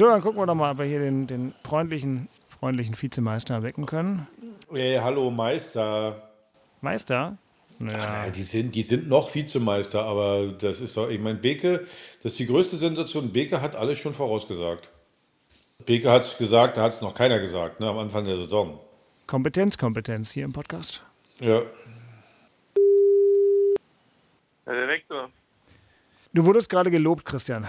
So, dann gucken wir doch mal, ob wir hier den, den freundlichen, freundlichen Vizemeister wecken können. Hey, hallo Meister. Meister? Ja. die, sind, die sind noch Vizemeister, aber das ist doch, ich meine, Beke, das ist die größte Sensation. Beke hat alles schon vorausgesagt. Beke hat es gesagt, da hat es noch keiner gesagt, ne, am Anfang der Saison. Kompetenz, Kompetenz hier im Podcast. Ja. Ja, der Vektor. Du wurdest gerade gelobt, Christian.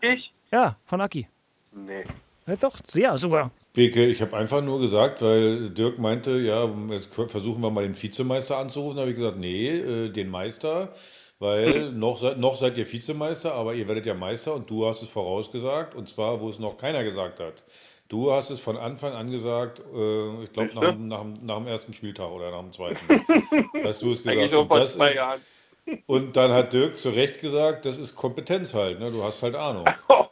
Ich? Ja, von Aki. Nee. Ja, doch, sehr sogar. Beke, ich habe einfach nur gesagt, weil Dirk meinte, ja, jetzt versuchen wir mal den Vizemeister anzurufen. Da habe ich gesagt, nee, äh, den Meister, weil hm. noch, seid, noch seid ihr Vizemeister, aber ihr werdet ja Meister und du hast es vorausgesagt und zwar, wo es noch keiner gesagt hat. Du hast es von Anfang an gesagt, äh, ich glaube nach, nach, nach, dem ersten Spieltag oder nach dem zweiten. hast du es gesagt. Eigentlich vor zwei Jahren. Und dann hat Dirk zu Recht gesagt, das ist Kompetenz halt, ne? du hast halt Ahnung.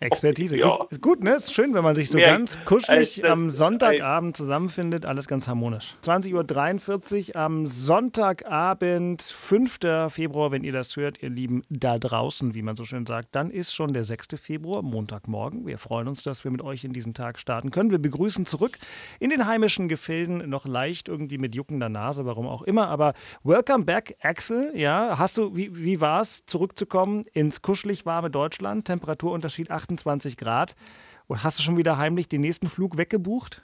Expertise. Ja. Ist gut, ne? Ist schön, wenn man sich so ja, ganz kuschelig am Sonntagabend zusammenfindet. Alles ganz harmonisch. 20.43 Uhr am Sonntagabend, 5. Februar, wenn ihr das hört, ihr Lieben da draußen, wie man so schön sagt, dann ist schon der 6. Februar, Montagmorgen. Wir freuen uns, dass wir mit euch in diesen Tag starten können. Wir begrüßen zurück in den heimischen Gefilden, noch leicht irgendwie mit juckender Nase, warum auch immer. Aber welcome back, Axel. Ja, ja, hast du, wie, wie war es, zurückzukommen ins kuschelig warme Deutschland? Temperaturunterschied 28 Grad. Und hast du schon wieder heimlich den nächsten Flug weggebucht?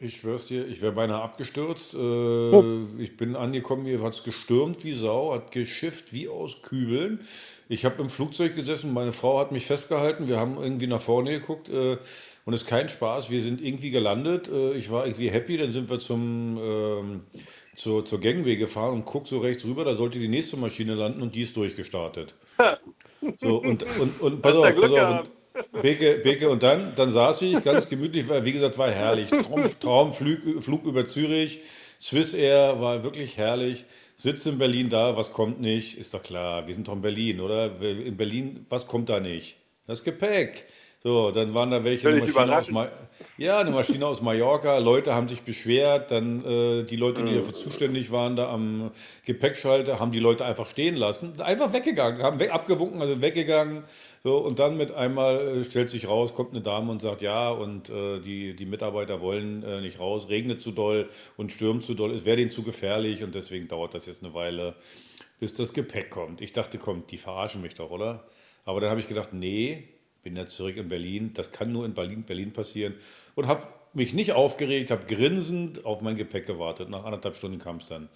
Ich schwör's dir, ich wäre beinahe abgestürzt. Äh, oh. Ich bin angekommen, hier hat es gestürmt wie Sau, hat geschifft wie aus Kübeln. Ich habe im Flugzeug gesessen, meine Frau hat mich festgehalten, wir haben irgendwie nach vorne geguckt äh, und es ist kein Spaß. Wir sind irgendwie gelandet. Äh, ich war irgendwie happy, dann sind wir zum ähm, zur, zur Gangway gefahren und guck so rechts rüber, da sollte die nächste Maschine landen und die ist durchgestartet. So, und, und, und pass auf, pass auf. Und Beke, Beke, und dann, dann saß ich ganz gemütlich, weil, wie gesagt, war herrlich. Traum, Traumflug Flug über Zürich, Swiss Air war wirklich herrlich. Sitzt in Berlin da, was kommt nicht? Ist doch klar, wir sind doch in Berlin, oder? In Berlin, was kommt da nicht? Das Gepäck. So, dann waren da welche, eine Maschine, aus Ma ja, eine Maschine aus Mallorca, Leute haben sich beschwert, dann äh, die Leute, die mhm. dafür zuständig waren, da am Gepäckschalter, haben die Leute einfach stehen lassen, einfach weggegangen, haben weg, abgewunken, also weggegangen, so, und dann mit einmal äh, stellt sich raus, kommt eine Dame und sagt, ja, und äh, die, die Mitarbeiter wollen äh, nicht raus, regnet zu doll und stürmt zu doll, es wäre denen zu gefährlich und deswegen dauert das jetzt eine Weile, bis das Gepäck kommt. Ich dachte, komm, die verarschen mich doch, oder? Aber dann habe ich gedacht, nee, bin jetzt zurück in Berlin. Das kann nur in Berlin, Berlin passieren. Und habe mich nicht aufgeregt, habe grinsend auf mein Gepäck gewartet. Nach anderthalb Stunden kam es dann.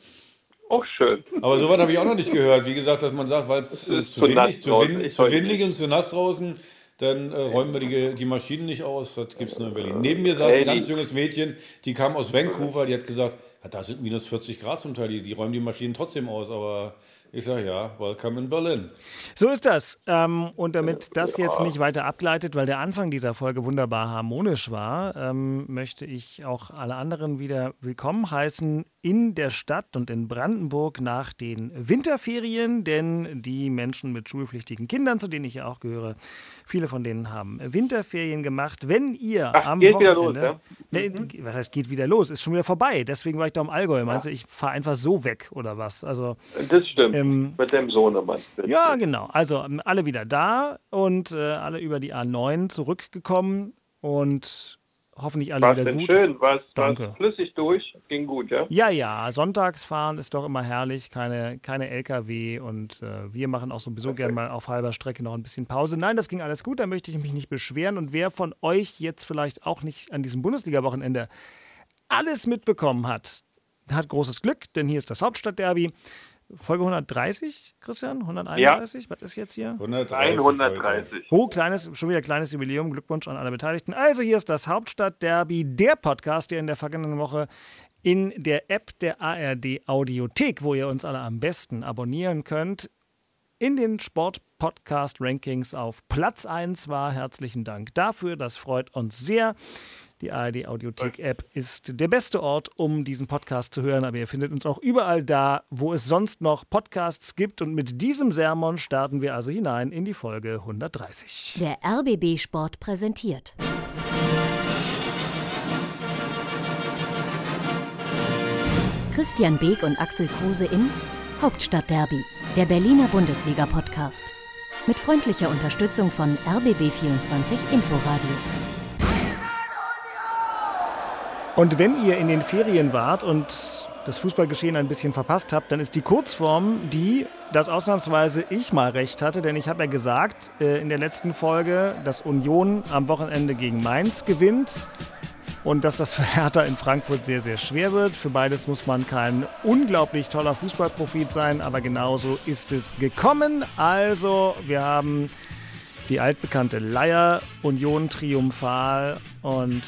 Auch schön. Aber sowas habe ich auch noch nicht gehört. Wie gesagt, dass man sagt, weil es äh, zu, windig, zu, wind, zu windig und zu nass draußen, dann äh, räumen wir die, die Maschinen nicht aus. Das gibt es nur in Berlin. Neben mir saß ein ganz junges Mädchen, die kam aus Vancouver, die hat gesagt, ja, da sind minus 40 Grad zum Teil, die, die räumen die Maschinen trotzdem aus, aber ich sage ja, welcome in Berlin. So ist das. Ähm, und damit das jetzt nicht weiter abgleitet, weil der Anfang dieser Folge wunderbar harmonisch war, ähm, möchte ich auch alle anderen wieder willkommen heißen in der Stadt und in Brandenburg nach den Winterferien, denn die Menschen mit schulpflichtigen Kindern, zu denen ich ja auch gehöre, viele von denen haben Winterferien gemacht. Wenn ihr Ach, am geht Wochenende, wieder los, ja? ne, mhm. was heißt geht wieder los? Ist schon wieder vorbei. Deswegen war ich da im Allgäu. Meinst du, ich fahre einfach so weg oder was? Also das stimmt. Ähm, mit dem Sohnemann. Ja, genau. Also alle wieder da und äh, alle über die A9 zurückgekommen und hoffentlich alle war's wieder denn gut. schön? War Danke. flüssig durch? Ging gut, ja? Ja, ja. Sonntagsfahren ist doch immer herrlich. Keine, keine LKW und äh, wir machen auch sowieso okay. gerne mal auf halber Strecke noch ein bisschen Pause. Nein, das ging alles gut. Da möchte ich mich nicht beschweren. Und wer von euch jetzt vielleicht auch nicht an diesem Bundesliga-Wochenende alles mitbekommen hat, hat großes Glück, denn hier ist das Hauptstadtderby. Folge 130, Christian? 131? Ja. Was ist jetzt hier? 130. 130. Oh, kleines, schon wieder kleines Jubiläum. Glückwunsch an alle Beteiligten. Also, hier ist das Hauptstadtderby, der Podcast, der in der vergangenen Woche in der App der ARD Audiothek, wo ihr uns alle am besten abonnieren könnt, in den Sport-Podcast-Rankings auf Platz 1 war. Herzlichen Dank dafür. Das freut uns sehr. Die ARD Audiothek App ist der beste Ort, um diesen Podcast zu hören, aber ihr findet uns auch überall da, wo es sonst noch Podcasts gibt. Und mit diesem Sermon starten wir also hinein in die Folge 130. Der RBB Sport präsentiert. Christian Beek und Axel Kruse in Hauptstadtderby, der Berliner Bundesliga-Podcast. Mit freundlicher Unterstützung von RBB24 Inforadio. Und wenn ihr in den Ferien wart und das Fußballgeschehen ein bisschen verpasst habt, dann ist die Kurzform die, dass ausnahmsweise ich mal recht hatte, denn ich habe ja gesagt äh, in der letzten Folge, dass Union am Wochenende gegen Mainz gewinnt und dass das für Hertha in Frankfurt sehr, sehr schwer wird. Für beides muss man kein unglaublich toller Fußballprofit sein, aber genauso ist es gekommen. Also, wir haben die altbekannte Leier, Union triumphal und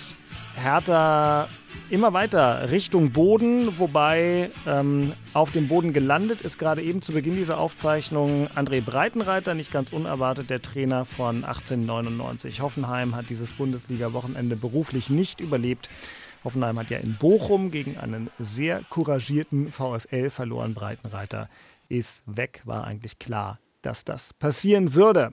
Hertha immer weiter Richtung Boden, wobei ähm, auf dem Boden gelandet ist gerade eben zu Beginn dieser Aufzeichnung André Breitenreiter, nicht ganz unerwartet der Trainer von 1899. Hoffenheim hat dieses Bundesliga-Wochenende beruflich nicht überlebt. Hoffenheim hat ja in Bochum gegen einen sehr couragierten VfL verloren. Breitenreiter ist weg, war eigentlich klar, dass das passieren würde.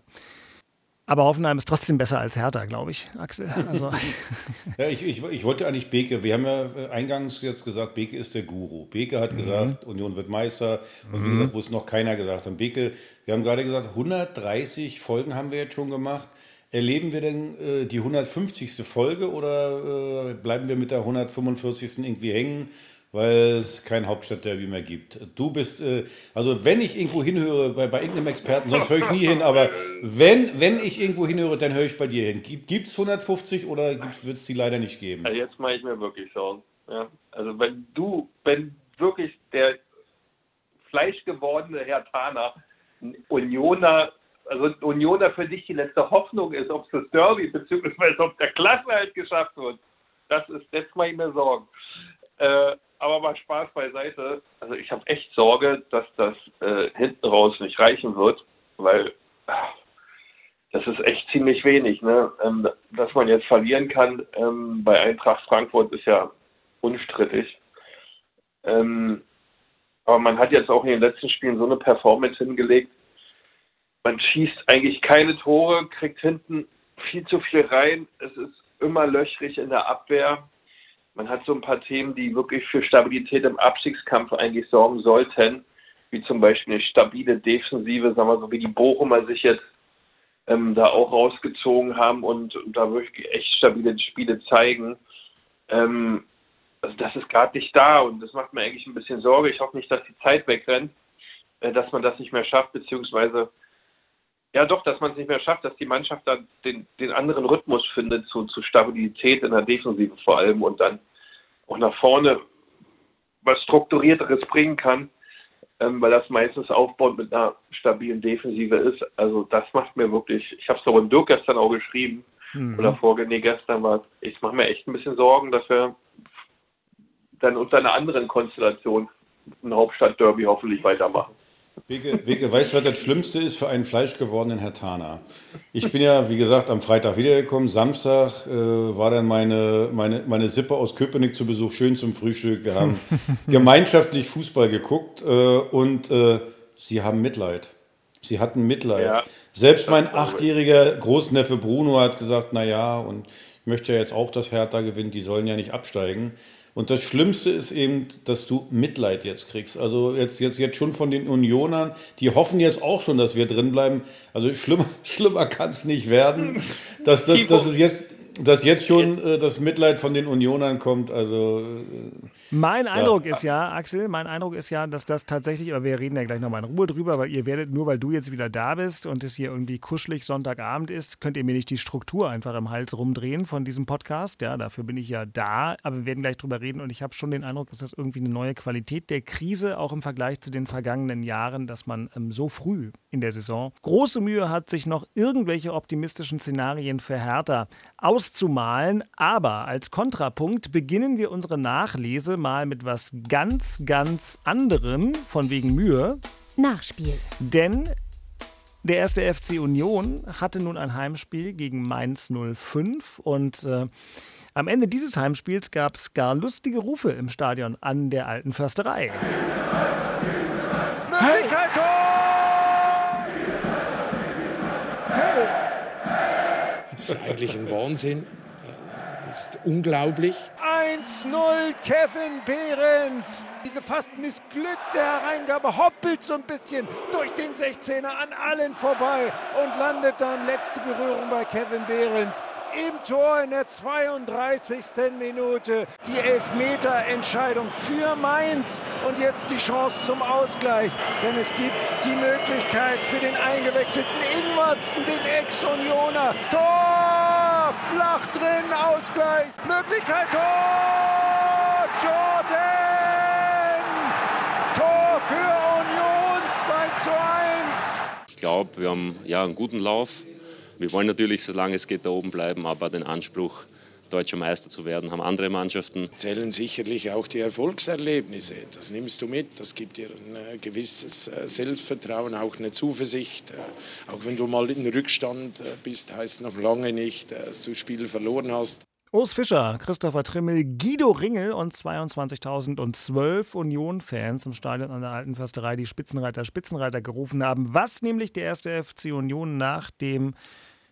Aber Hoffenheim ist trotzdem besser als Hertha, glaube ich, Axel. Also. ja, ich, ich, ich, wollte eigentlich Beke, wir haben ja äh, eingangs jetzt gesagt, Beke ist der Guru. Beke hat mhm. gesagt, Union wird Meister. Und mhm. wie gesagt, wo es noch keiner gesagt hat. Beke, wir haben gerade gesagt, 130 Folgen haben wir jetzt schon gemacht. Erleben wir denn äh, die 150. Folge oder äh, bleiben wir mit der 145. irgendwie hängen? Weil es kein Hauptstadtderby mehr gibt. Du bist, äh, also wenn ich irgendwo hinhöre, bei, bei irgendeinem Experten, sonst höre ich nie hin, aber wenn, wenn ich irgendwo hinhöre, dann höre ich bei dir hin. Gibt es 150 oder wird es die leider nicht geben? Also jetzt mache ich mir wirklich Sorgen. Ja? Also wenn du, wenn wirklich der fleischgewordene Herr Tana Unioner, also Unioner für dich die letzte Hoffnung ist, ob es das Derby beziehungsweise ob der Klassenhalt geschafft wird, das ist, jetzt mache ich mir Sorgen. Äh, aber mal Spaß beiseite. Also ich habe echt Sorge, dass das äh, hinten raus nicht reichen wird, weil ach, das ist echt ziemlich wenig. Ne? Ähm, dass man jetzt verlieren kann ähm, bei Eintracht Frankfurt ist ja unstrittig. Ähm, aber man hat jetzt auch in den letzten Spielen so eine Performance hingelegt. Man schießt eigentlich keine Tore, kriegt hinten viel zu viel rein. Es ist immer löchrig in der Abwehr man hat so ein paar Themen, die wirklich für Stabilität im Abstiegskampf eigentlich sorgen sollten, wie zum Beispiel eine stabile Defensive, sagen wir so, wie die Bochumer sich jetzt ähm, da auch rausgezogen haben und, und, da wirklich echt stabile Spiele zeigen. Ähm, also das ist gerade nicht da und das macht mir eigentlich ein bisschen Sorge. Ich hoffe nicht, dass die Zeit wegrennt, äh, dass man das nicht mehr schafft, beziehungsweise ja doch, dass man es nicht mehr schafft, dass die Mannschaft dann den, den anderen Rhythmus findet zu, zu Stabilität in der Defensive vor allem und dann auch nach vorne was Strukturierteres bringen kann, ähm, weil das meistens aufbaut mit einer stabilen Defensive ist. Also das macht mir wirklich, ich habe es doch in Dirk gestern auch geschrieben, mhm. oder vorgestern, nee, gestern war ich mache mir echt ein bisschen Sorgen, dass wir dann unter einer anderen Konstellation ein Hauptstadtderby hoffentlich weitermachen. Beke, Beke, weißt du, was das Schlimmste ist für einen fleischgewordenen Herr Tana? Ich bin ja, wie gesagt, am Freitag wiedergekommen. Samstag äh, war dann meine, meine, meine Sippe aus Köpenick zu Besuch, schön zum Frühstück. Wir haben gemeinschaftlich Fußball geguckt äh, und äh, sie haben Mitleid. Sie hatten Mitleid. Ja, Selbst mein achtjähriger Großneffe Bruno hat gesagt, na ja, und ich möchte ja jetzt auch, dass Hertha gewinnt, die sollen ja nicht absteigen. Und das Schlimmste ist eben, dass du Mitleid jetzt kriegst. Also jetzt, jetzt, jetzt schon von den Unionern, die hoffen jetzt auch schon, dass wir drin bleiben. Also schlimmer, schlimmer kann es nicht werden. Dass, dass, dass es jetzt dass jetzt schon äh, das Mitleid von den Unionern kommt, also. Äh, mein Eindruck ja. ist ja, Axel, mein Eindruck ist ja, dass das tatsächlich, aber wir reden ja gleich nochmal in Ruhe drüber, weil ihr werdet, nur weil du jetzt wieder da bist und es hier irgendwie kuschelig Sonntagabend ist, könnt ihr mir nicht die Struktur einfach im Hals rumdrehen von diesem Podcast. Ja, dafür bin ich ja da, aber wir werden gleich drüber reden und ich habe schon den Eindruck, dass das irgendwie eine neue Qualität der Krise, auch im Vergleich zu den vergangenen Jahren, dass man ähm, so früh in der Saison große Mühe hat, sich noch irgendwelche optimistischen Szenarien für Hertha aus auszumalen. Aber als Kontrapunkt beginnen wir unsere Nachlese mal mit was ganz, ganz anderem, von wegen Mühe. Nachspiel. Denn der erste FC Union hatte nun ein Heimspiel gegen Mainz 05 und äh, am Ende dieses Heimspiels gab es gar lustige Rufe im Stadion an der alten Försterei. Möglichkeit, Tor! Das ist eigentlich ein Wahnsinn. ist unglaublich. 1-0 Kevin Behrens. Diese fast missglückte Hereingabe hoppelt so ein bisschen durch den 16er an allen vorbei und landet dann letzte Berührung bei Kevin Behrens im Tor in der 32. Minute. Die Elfmeter-Entscheidung für Mainz und jetzt die Chance zum Ausgleich, denn es gibt die Möglichkeit für den eingewechselten Ingwertsen, den Ex-Unioner. Tor! Flach drin, Ausgleich, Möglichkeit, Tor! Jordan! Tor für Union 2 zu 1. Ich glaube, wir haben ja einen guten Lauf wir wollen natürlich, solange es geht, da oben bleiben, aber den Anspruch, deutscher Meister zu werden, haben andere Mannschaften. Zählen sicherlich auch die Erfolgserlebnisse. Das nimmst du mit, das gibt dir ein äh, gewisses äh, Selbstvertrauen, auch eine Zuversicht. Äh, auch wenn du mal in Rückstand bist, heißt noch lange nicht, dass du das Spiel verloren hast. Urs Fischer, Christopher Trimmel, Guido Ringel und 22.012 Union-Fans im Stadion an der Alten Försterei, die Spitzenreiter Spitzenreiter gerufen haben, was nämlich der erste FC Union nach dem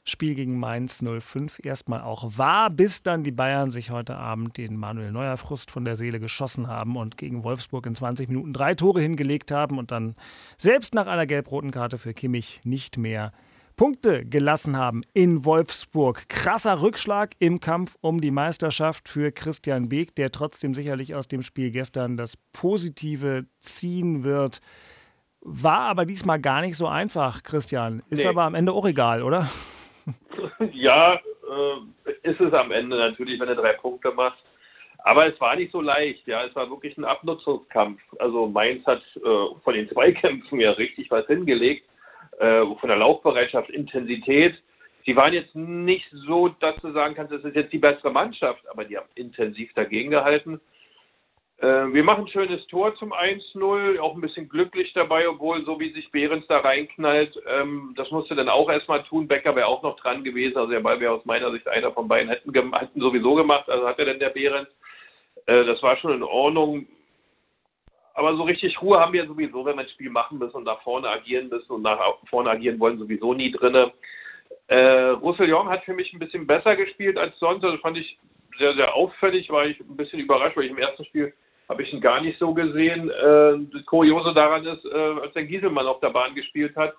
Spiel gegen Mainz 05 erstmal auch war, bis dann die Bayern sich heute Abend den Manuel Neuer Frust von der Seele geschossen haben und gegen Wolfsburg in 20 Minuten drei Tore hingelegt haben und dann selbst nach einer gelb-roten Karte für Kimmich nicht mehr Punkte gelassen haben in Wolfsburg. Krasser Rückschlag im Kampf um die Meisterschaft für Christian Beek, der trotzdem sicherlich aus dem Spiel gestern das Positive ziehen wird. War aber diesmal gar nicht so einfach, Christian. Ist nee. aber am Ende auch egal, oder? Ja, äh, ist es am Ende natürlich, wenn du drei Punkte machst. Aber es war nicht so leicht, ja. Es war wirklich ein Abnutzungskampf. Also Mainz hat äh, von den Zweikämpfen ja richtig was hingelegt äh, von der Laufbereitschaft, Intensität. Sie waren jetzt nicht so, dass du sagen kannst, das ist jetzt die bessere Mannschaft, aber die haben intensiv dagegen gehalten. Äh, wir machen ein schönes Tor zum 1-0, auch ein bisschen glücklich dabei, obwohl so wie sich Behrens da reinknallt, ähm, das musste dann auch erstmal tun. Becker wäre auch noch dran gewesen, also der Ball wäre aus meiner Sicht einer von beiden hätten, hätten sowieso gemacht, also hat er denn der Behrens. Äh, das war schon in Ordnung aber so richtig Ruhe haben wir sowieso, wenn wir ein Spiel machen müssen und nach vorne agieren müssen und nach vorne agieren wollen, sowieso nie drinne. Äh, Russell Young hat für mich ein bisschen besser gespielt als sonst. Das fand ich sehr, sehr auffällig, war ich ein bisschen überrascht, weil ich im ersten Spiel habe ich ihn gar nicht so gesehen. Äh, das Kuriose daran ist, äh, als der Gieselmann auf der Bahn gespielt hat,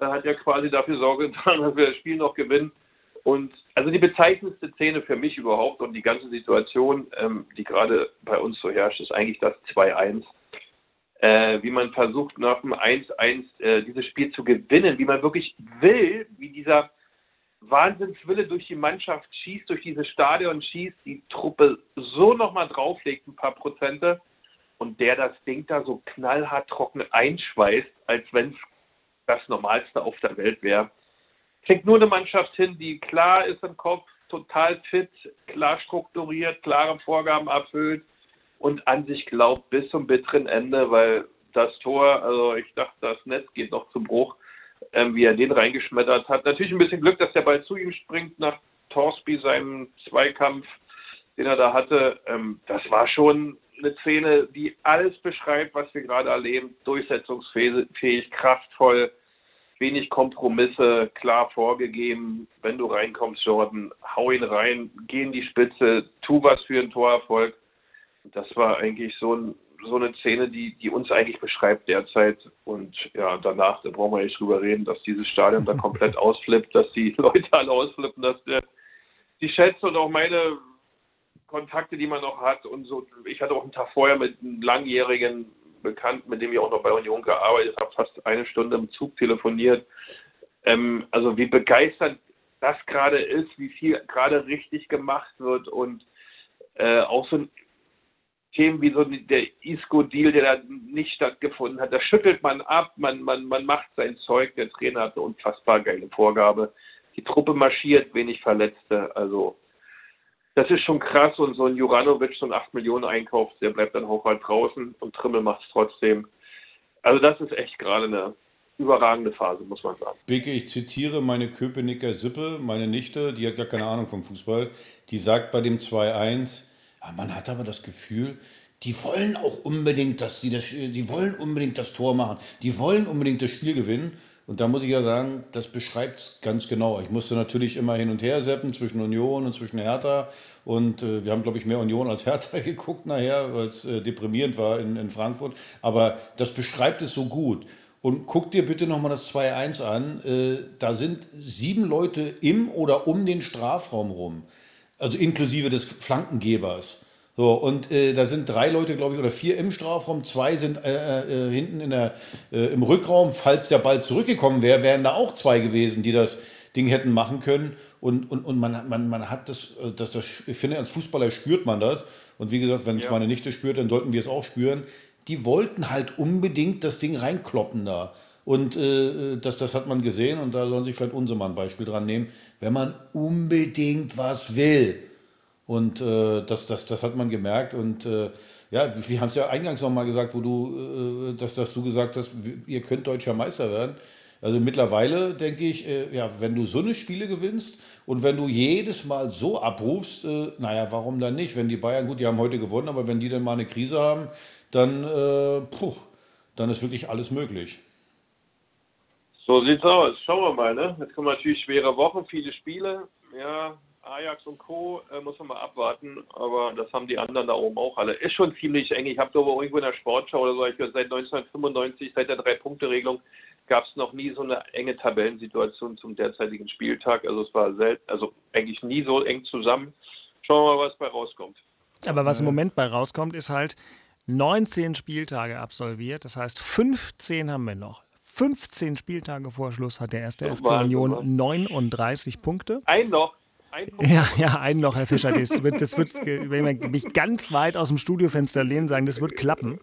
äh, hat er quasi dafür Sorge getragen, dass wir das Spiel noch gewinnen. Und also die bezeichnendste Szene für mich überhaupt und die ganze Situation, ähm, die gerade bei uns so herrscht, ist eigentlich das 2-1 äh, wie man versucht, nach dem 1-1 äh, dieses Spiel zu gewinnen, wie man wirklich will, wie dieser Wahnsinnswille durch die Mannschaft schießt, durch dieses Stadion schießt, die Truppe so nochmal drauflegt, ein paar Prozente, und der das Ding da so knallhart trocken einschweißt, als wenn es das Normalste auf der Welt wäre. Kriegt nur eine Mannschaft hin, die klar ist im Kopf, total fit, klar strukturiert, klare Vorgaben erfüllt, und an sich glaubt bis zum bitteren Ende, weil das Tor, also ich dachte, das Netz geht noch zum Bruch, ähm, wie er den reingeschmettert hat. Natürlich ein bisschen Glück, dass der Ball zu ihm springt nach Torsby, seinem Zweikampf, den er da hatte. Ähm, das war schon eine Szene, die alles beschreibt, was wir gerade erleben. Durchsetzungsfähig, kraftvoll, wenig Kompromisse, klar vorgegeben. Wenn du reinkommst, Jordan, hau ihn rein, geh in die Spitze, tu was für einen Torerfolg das war eigentlich so, ein, so eine Szene, die, die uns eigentlich beschreibt derzeit. Und ja, danach, da brauchen wir nicht drüber reden, dass dieses Stadion da komplett ausflippt, dass die Leute alle ausflippen, dass der, die Schätze und auch meine Kontakte, die man noch hat und so. Ich hatte auch einen Tag vorher mit einem langjährigen Bekannten, mit dem ich auch noch bei Union gearbeitet habe, fast eine Stunde im Zug telefoniert. Ähm, also wie begeistert das gerade ist, wie viel gerade richtig gemacht wird und äh, auch so ein Themen wie so der Isco-Deal, der da nicht stattgefunden hat, da schüttelt man ab, man, man, man macht sein Zeug. Der Trainer hat eine unfassbar geile Vorgabe. Die Truppe marschiert, wenig Verletzte. Also, das ist schon krass. Und so ein Juranovic, so ein 8 Millionen Einkauf, der bleibt dann auch mal draußen und Trimmel macht es trotzdem. Also, das ist echt gerade eine überragende Phase, muss man sagen. Beke, ich zitiere meine Köpenicker Sippe, meine Nichte, die hat gar keine Ahnung vom Fußball, die sagt bei dem 2-1, ja, man hat aber das Gefühl, die wollen auch unbedingt, dass sie das, die wollen unbedingt das Tor machen, die wollen unbedingt das Spiel gewinnen. Und da muss ich ja sagen, das beschreibt es ganz genau. Ich musste natürlich immer hin und her seppen zwischen Union und zwischen Hertha. Und äh, wir haben, glaube ich, mehr Union als Hertha geguckt nachher, weil es äh, deprimierend war in, in Frankfurt. Aber das beschreibt es so gut. Und guck dir bitte nochmal das 2-1 an. Äh, da sind sieben Leute im oder um den Strafraum rum. Also inklusive des Flankengebers. So, und äh, da sind drei Leute, glaube ich, oder vier im Strafraum, zwei sind äh, äh, hinten in der, äh, im Rückraum. Falls der Ball zurückgekommen wäre, wären da auch zwei gewesen, die das Ding hätten machen können. Und, und, und man, man, man hat das, äh, das, das, ich finde, als Fußballer spürt man das. Und wie gesagt, wenn es ja. meine Nichte spürt, dann sollten wir es auch spüren. Die wollten halt unbedingt das Ding reinkloppen da. Und äh, das, das hat man gesehen und da sollen sich vielleicht unsere mal ein Beispiel dran nehmen. Wenn man unbedingt was will, und äh, das, das, das hat man gemerkt. Und äh, ja, wir haben es ja eingangs nochmal gesagt, wo du, äh, dass, dass du gesagt hast, ihr könnt deutscher Meister werden. Also mittlerweile denke ich, äh, ja, wenn du so eine Spiele gewinnst und wenn du jedes Mal so abrufst, äh, naja, warum dann nicht? Wenn die Bayern, gut, die haben heute gewonnen, aber wenn die dann mal eine Krise haben, dann, äh, puh, dann ist wirklich alles möglich. So sieht's aus. Schauen wir mal, ne? Jetzt kommen natürlich schwere Wochen, viele Spiele. Ja, Ajax und Co. Äh, muss man mal abwarten, aber das haben die anderen da oben auch alle. Ist schon ziemlich eng. Ich habe da irgendwo in der Sportschau oder so, ich seit 1995, seit der Drei-Punkte-Regelung, gab es noch nie so eine enge Tabellensituation zum derzeitigen Spieltag. Also es war selten, also eigentlich nie so eng zusammen. Schauen wir mal, was bei rauskommt. Aber was im Moment bei rauskommt, ist halt 19 Spieltage absolviert. Das heißt, 15 haben wir noch. 15 Spieltage vor Schluss hat der erste FC Union 39 Punkte. Ein noch. Ja, ja, ein noch, Herr Fischer. Das wird, das wird, wenn wir mich ganz weit aus dem Studiofenster lehnen, sagen, das wird klappen.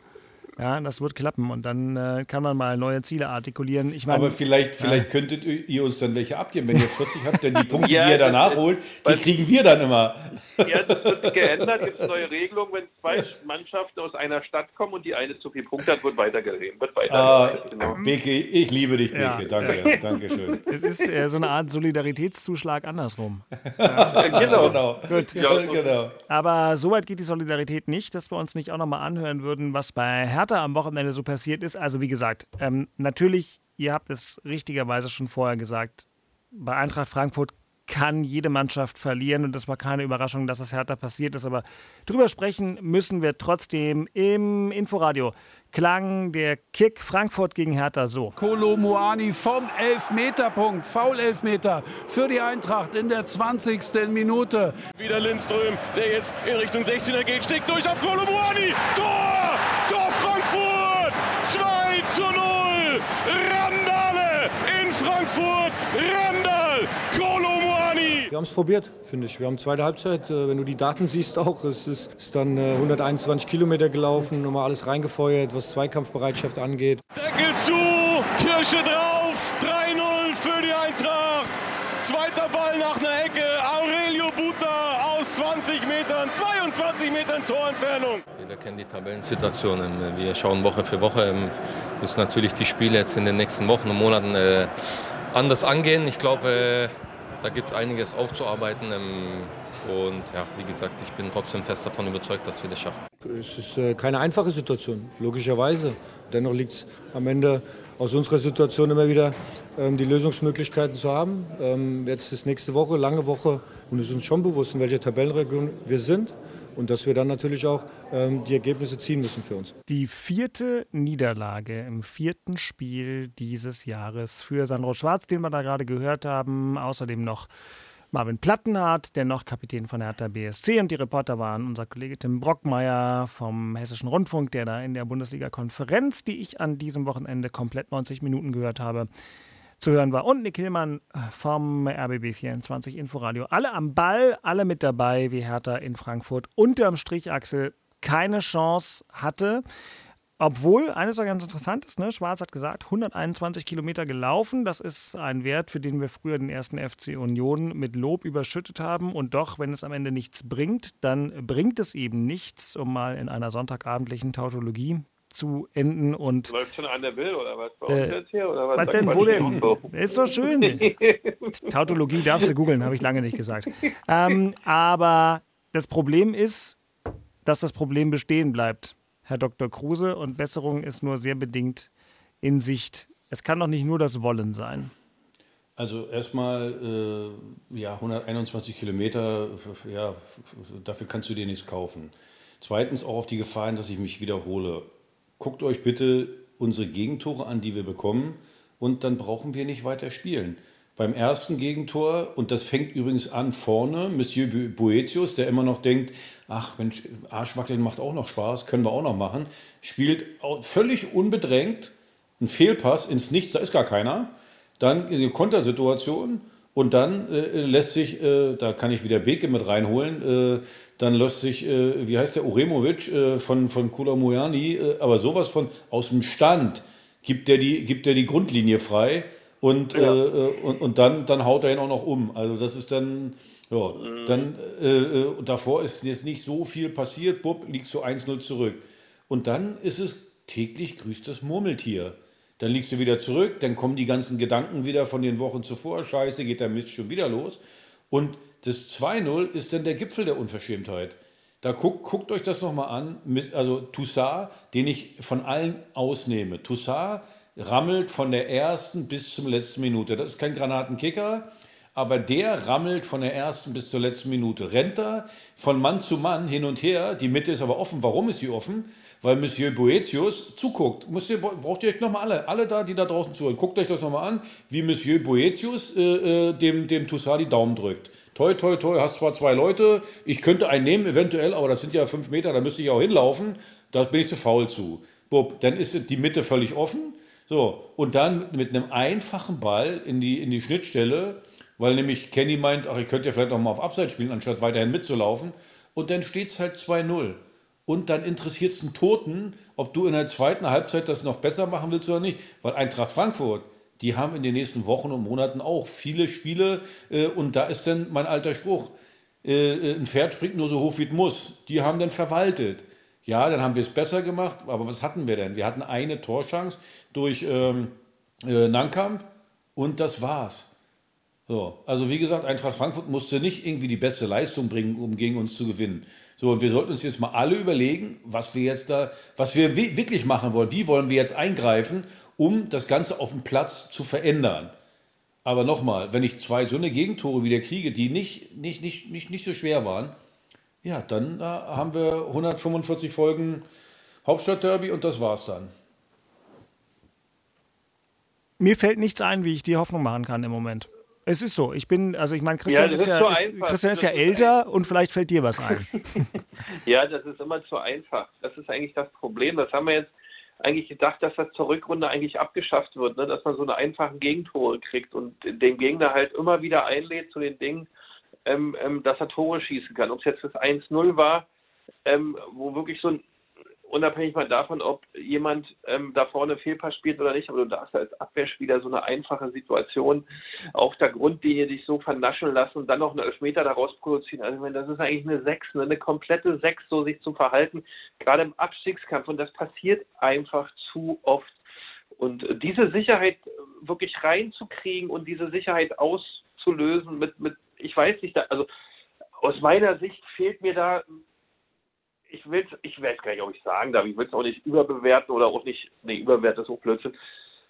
Ja, das wird klappen und dann äh, kann man mal neue Ziele artikulieren. Ich mein, Aber vielleicht, vielleicht ja. könntet ihr uns dann welche abgeben, wenn ihr 40 habt, denn die Punkte, ja, die ihr danach holt, die kriegen wir dann immer. Ja, das wird geändert, gibt es neue Regelungen, wenn zwei Mannschaften aus einer Stadt kommen und die eine zu viel Punkte hat, wird weitergeredet. Wird weiter ah, genau. Beke, ich liebe dich, Beke. Ja. Danke, danke schön. Es ist äh, so eine Art Solidaritätszuschlag andersrum. Ja. genau. genau. Gut. genau. Aber so weit geht die Solidarität nicht, dass wir uns nicht auch nochmal anhören würden, was bei Hertha Hertha am Wochenende so passiert ist. Also wie gesagt, ähm, natürlich, ihr habt es richtigerweise schon vorher gesagt, bei Eintracht Frankfurt kann jede Mannschaft verlieren und das war keine Überraschung, dass das Hertha passiert ist. Aber drüber sprechen müssen wir trotzdem im Inforadio. Klang der Kick Frankfurt gegen Hertha so. Kolo Muani vom Elfmeterpunkt, Foul-Elfmeter für die Eintracht in der 20. Minute. Wieder Lindström, der jetzt in Richtung 16er geht, steckt durch auf Kolo Muani. Tor! Tor Frankfurt! 2 zu 0! Randale in Frankfurt! Randall! Kolo wir haben es probiert, finde ich. Wir haben zweite Halbzeit, äh, wenn du die Daten siehst auch, es ist, ist dann 121 äh, Kilometer gelaufen, nochmal alles reingefeuert, was Zweikampfbereitschaft angeht. Deckel zu, Kirsche drauf, 3-0 für die Eintracht. Zweiter Ball nach einer Ecke, Aurelio Buta aus 20 Metern, 22 Metern Torentfernung. Jeder kennt die Tabellensituation. Wir schauen Woche für Woche, ähm, müssen natürlich die Spiele jetzt in den nächsten Wochen und Monaten äh, anders angehen. Ich glaube, da gibt es einiges aufzuarbeiten. Ähm, und ja, wie gesagt, ich bin trotzdem fest davon überzeugt, dass wir das schaffen. Es ist äh, keine einfache Situation, logischerweise. Dennoch liegt es am Ende aus unserer Situation immer wieder, ähm, die Lösungsmöglichkeiten zu haben. Ähm, jetzt ist nächste Woche, lange Woche und es ist uns schon bewusst, in welcher Tabellenregion wir sind und dass wir dann natürlich auch ähm, die Ergebnisse ziehen müssen für uns. Die vierte Niederlage im vierten Spiel dieses Jahres für Sandro Schwarz, den wir da gerade gehört haben. Außerdem noch Marvin Plattenhardt, der noch Kapitän von Hertha BSC und die Reporter waren unser Kollege Tim Brockmeier vom Hessischen Rundfunk, der da in der Bundesliga-Konferenz, die ich an diesem Wochenende komplett 90 Minuten gehört habe, zu hören war. Und Nick Hillmann äh, vom RBB24 Inforadio. Alle am Ball, alle mit dabei, wie Hertha in Frankfurt. Unterm Strich Axel keine Chance hatte. Obwohl, eines auch ganz interessant ist, ne? Schwarz hat gesagt, 121 Kilometer gelaufen. Das ist ein Wert, für den wir früher den ersten FC Union mit Lob überschüttet haben. Und doch, wenn es am Ende nichts bringt, dann bringt es eben nichts, um mal in einer sonntagabendlichen Tautologie zu enden und. Läuft schon an der Will oder was bei uns äh, jetzt hier? Oder was, was denn, wo denn? Ist doch schön. Tautologie darfst du googeln, habe ich lange nicht gesagt. Ähm, aber das Problem ist, dass das Problem bestehen bleibt, Herr Dr. Kruse, und Besserung ist nur sehr bedingt in Sicht. es kann doch nicht nur das Wollen sein. Also erstmal, äh, ja, 121 Kilometer, ja, dafür kannst du dir nichts kaufen. Zweitens auch auf die Gefahren, dass ich mich wiederhole. Guckt euch bitte unsere Gegentore an, die wir bekommen, und dann brauchen wir nicht weiter spielen. Beim ersten Gegentor, und das fängt übrigens an vorne, Monsieur Boetius, der immer noch denkt, ach Mensch, Arschwackeln macht auch noch Spaß, können wir auch noch machen, spielt völlig unbedrängt einen Fehlpass ins Nichts, da ist gar keiner dann eine Kontersituation und dann äh, lässt sich, äh, da kann ich wieder Beke mit reinholen, äh, dann lässt sich, äh, wie heißt der, Uremovic äh, von, von Kula Mujani, äh, aber sowas von aus dem Stand gibt der die, gibt der die Grundlinie frei und, ja. und, und dann, dann haut er ihn auch noch um. Also das ist dann, ja, mhm. dann davor ist jetzt nicht so viel passiert, Bub, liegst du 1-0 zurück. Und dann ist es täglich grüßt das Murmeltier. Dann liegst du wieder zurück, dann kommen die ganzen Gedanken wieder von den Wochen zuvor. Scheiße, geht der Mist schon wieder los. Und das 2-0 ist dann der Gipfel der Unverschämtheit. Da guckt, guckt euch das nochmal an. Also Toussaint, den ich von allen ausnehme. Toussaint rammelt von der ersten bis zum letzten Minute. Das ist kein Granatenkicker, aber der rammelt von der ersten bis zur letzten Minute. Rennt da von Mann zu Mann hin und her. Die Mitte ist aber offen. Warum ist sie offen? Weil Monsieur Boetius zuguckt. Müsst ihr, braucht ihr euch nochmal alle, alle da, die da draußen zuhören, guckt euch das nochmal an, wie Monsieur Boetius äh, äh, dem, dem Toussaint die Daumen drückt. Toi, toi, toi, hast zwar zwei Leute, ich könnte einen nehmen eventuell, aber das sind ja fünf Meter, da müsste ich auch hinlaufen, da bin ich zu faul zu. Bub, dann ist die Mitte völlig offen. So, und dann mit einem einfachen Ball in die, in die Schnittstelle, weil nämlich Kenny meint, ach, ich könnte ja vielleicht noch mal auf Abseits spielen, anstatt weiterhin mitzulaufen. Und dann steht es halt 2-0 und dann interessiert es einen Toten, ob du in der zweiten Halbzeit das noch besser machen willst oder nicht. Weil Eintracht Frankfurt, die haben in den nächsten Wochen und Monaten auch viele Spiele äh, und da ist dann mein alter Spruch, äh, äh ein Pferd springt nur so hoch, wie es muss. Die haben dann verwaltet. Ja, dann haben wir es besser gemacht, aber was hatten wir denn? Wir hatten eine Torchance durch ähm, äh, Nankamp und das war's. So, also wie gesagt, Eintracht Frankfurt musste nicht irgendwie die beste Leistung bringen, um gegen uns zu gewinnen. So, und wir sollten uns jetzt mal alle überlegen, was wir jetzt da, was wir wirklich machen wollen. Wie wollen wir jetzt eingreifen, um das Ganze auf dem Platz zu verändern? Aber nochmal, wenn ich zwei so eine Gegentore wieder kriege, die nicht, nicht, nicht, nicht, nicht so schwer waren, ja, dann äh, haben wir 145 Folgen Hauptstadtderby und das war's dann. Mir fällt nichts ein, wie ich die Hoffnung machen kann im Moment. Es ist so. Ich bin, also ich meine, Christian, ja, ist, ja, ist, Christian ist ja älter und vielleicht fällt dir was ein. ja, das ist immer zu einfach. Das ist eigentlich das Problem. Das haben wir jetzt eigentlich gedacht, dass das zur Rückrunde eigentlich abgeschafft wird, ne? dass man so eine einfachen Gegentore kriegt und den Gegner halt immer wieder einlädt zu den Dingen, ähm, ähm, dass er Tore schießen kann. Ob es jetzt das 1-0 war, ähm, wo wirklich so ein unabhängig mal davon, ob jemand ähm, da vorne Fehlpass spielt oder nicht, aber du darfst als Abwehrspieler so eine einfache Situation auf der Grundlinie dich so vernaschen lassen und dann noch einen Elfmeter daraus produzieren. Also ich meine, das ist eigentlich eine Sechs, ne? eine komplette Sechs, so sich zu verhalten, gerade im Abstiegskampf. Und das passiert einfach zu oft. Und diese Sicherheit wirklich reinzukriegen und diese Sicherheit auszulösen mit, mit ich weiß nicht, also aus meiner Sicht fehlt mir da ich will ich weiß gar nicht, ob ich sagen darf, ich will es auch nicht überbewerten oder auch nicht, nee, überwerten ist auch Blödsinn.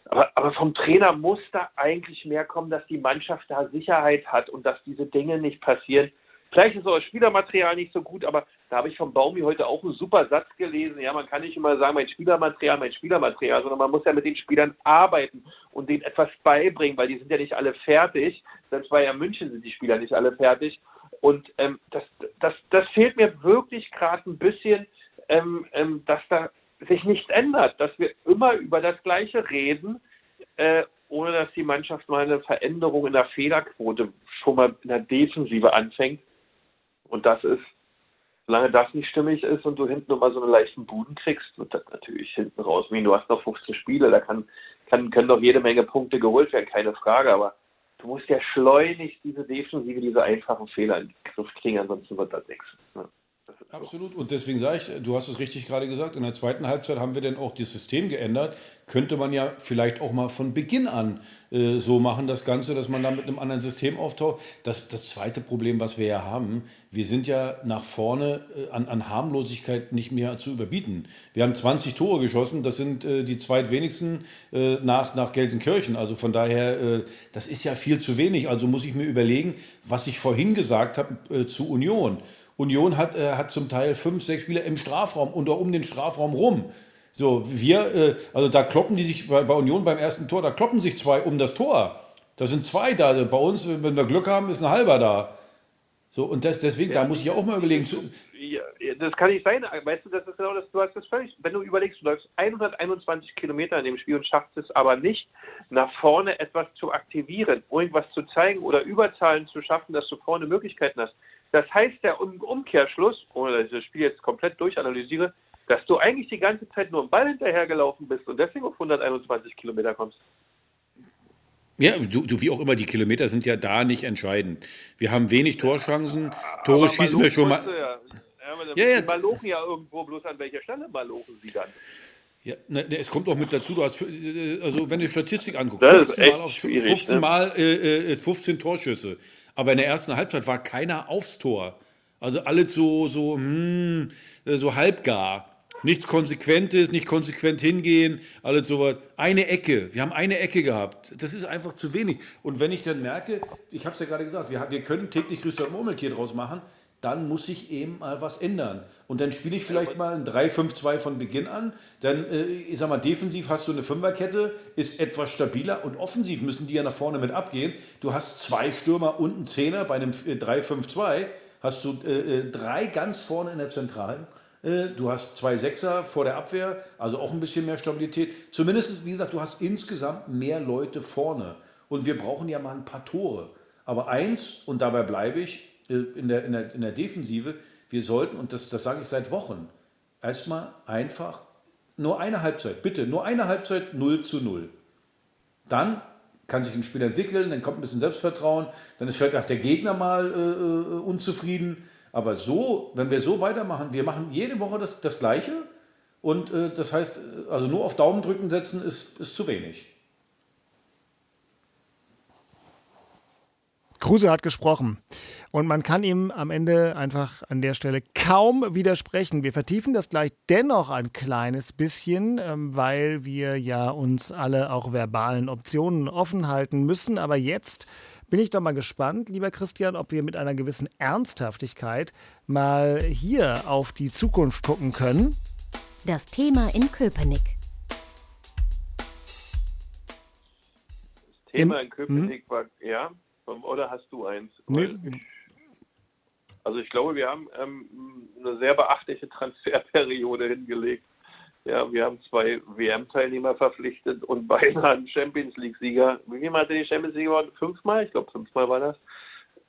Aber, aber vom Trainer muss da eigentlich mehr kommen, dass die Mannschaft da Sicherheit hat und dass diese Dinge nicht passieren. Vielleicht ist das Spielermaterial nicht so gut, aber da habe ich vom Baumi heute auch einen super Satz gelesen. Ja, man kann nicht immer sagen, mein Spielermaterial, mein Spielermaterial, sondern man muss ja mit den Spielern arbeiten und denen etwas beibringen, weil die sind ja nicht alle fertig. Selbst bei ja München sind die Spieler nicht alle fertig. Und ähm, das, das, das fehlt mir wirklich gerade ein bisschen, ähm, ähm, dass da sich nichts ändert, dass wir immer über das Gleiche reden, äh, ohne dass die Mannschaft mal eine Veränderung in der Fehlerquote schon mal in der Defensive anfängt. Und das ist, solange das nicht stimmig ist und du hinten nochmal so einen leichten Buden kriegst, wird das natürlich hinten raus. Du hast noch 15 Spiele, da kann, kann, können doch jede Menge Punkte geholt werden, keine Frage, aber du musst ja schleunigst diese Defensive, diese einfachen Fehler in den Griff kriegen, ansonsten wird das nichts. Ne? Absolut. Und deswegen sage ich, du hast es richtig gerade gesagt, in der zweiten Halbzeit haben wir dann auch das System geändert. Könnte man ja vielleicht auch mal von Beginn an äh, so machen, das Ganze, dass man da mit einem anderen System auftaucht. Das, das zweite Problem, was wir ja haben, wir sind ja nach vorne äh, an, an Harmlosigkeit nicht mehr zu überbieten. Wir haben 20 Tore geschossen, das sind äh, die zweitwenigsten äh, nach, nach Gelsenkirchen. Also von daher, äh, das ist ja viel zu wenig. Also muss ich mir überlegen, was ich vorhin gesagt habe äh, zu Union. Union hat, äh, hat zum Teil fünf, sechs Spieler im Strafraum und um den Strafraum rum. So, wir, äh, also da kloppen die sich bei, bei, Union beim ersten Tor, da kloppen sich zwei um das Tor. Da sind zwei da. Bei uns, wenn wir Glück haben, ist ein halber da. So, und das, deswegen, ja, da muss ich auch mal überlegen. Ja, das kann nicht sein. Weißt du, das ist genau das, du hast das völlig. Wenn du überlegst, du läufst 121 Kilometer in dem Spiel und schaffst es aber nicht, nach vorne etwas zu aktivieren, irgendwas zu zeigen oder Überzahlen zu schaffen, dass du vorne Möglichkeiten hast das heißt der Umkehrschluss, ohne dass ich das Spiel jetzt komplett durchanalysiere, dass du eigentlich die ganze Zeit nur im Ball hinterhergelaufen bist und deswegen auf 121 Kilometer kommst. Ja, du, du, wie auch immer, die Kilometer sind ja da nicht entscheidend. Wir haben wenig Torchancen, Tore schießen wir schon mal. Ja, ja, ja, ja. Malochen ja irgendwo, bloß an welcher Stelle malochen sie dann? Ja, ne, es kommt auch mit dazu, du hast, also wenn du Statistik anguckst, 15 Mal, auf, 15, ne? Mal äh, 15 äh, Torschüsse. Aber in der ersten Halbzeit war keiner aufs Tor. Also alles so, so, hm, so halbgar. Nichts Konsequentes, nicht konsequent hingehen, alles so was. Eine Ecke, wir haben eine Ecke gehabt. Das ist einfach zu wenig. Und wenn ich dann merke, ich habe es ja gerade gesagt, wir, wir können täglich Christian Murmeltier draus machen, dann muss ich eben mal was ändern. Und dann spiele ich vielleicht mal ein 3-5-2 von Beginn an. Dann, äh, ich sag mal, defensiv hast du eine Fünferkette, ist etwas stabiler und offensiv müssen die ja nach vorne mit abgehen. Du hast zwei Stürmer und einen Zehner bei einem 3-5-2, äh, hast du äh, äh, drei ganz vorne in der Zentralen. Äh, du hast zwei Sechser vor der Abwehr, also auch ein bisschen mehr Stabilität. Zumindest, wie gesagt, du hast insgesamt mehr Leute vorne. Und wir brauchen ja mal ein paar Tore. Aber eins, und dabei bleibe ich, in der, in der, in der Defensive, wir sollten, und das, das sage ich seit Wochen, erstmal einfach nur eine Halbzeit, bitte, nur eine Halbzeit 0 zu 0. Dann kann sich ein Spiel entwickeln, dann kommt ein bisschen Selbstvertrauen, dann ist vielleicht auch der Gegner mal äh, äh, unzufrieden. Aber so, wenn wir so weitermachen, wir machen jede Woche das, das Gleiche und äh, das heißt, also nur auf Daumen drücken setzen ist, ist zu wenig. Kruse hat gesprochen. Und man kann ihm am Ende einfach an der Stelle kaum widersprechen. Wir vertiefen das gleich dennoch ein kleines bisschen, ähm, weil wir ja uns alle auch verbalen Optionen offen halten müssen. Aber jetzt bin ich doch mal gespannt, lieber Christian, ob wir mit einer gewissen Ernsthaftigkeit mal hier auf die Zukunft gucken können. Das Thema in Köpenick. Das Thema in Köpenick war, ja, oder hast du eins? Nee. Also ich glaube, wir haben ähm, eine sehr beachtliche Transferperiode hingelegt. Ja, wir haben zwei WM-Teilnehmer verpflichtet und beinahe einen Champions League-Sieger. Wie viel hatte die Champions League gewonnen? Fünfmal? Ich glaube, fünfmal war das.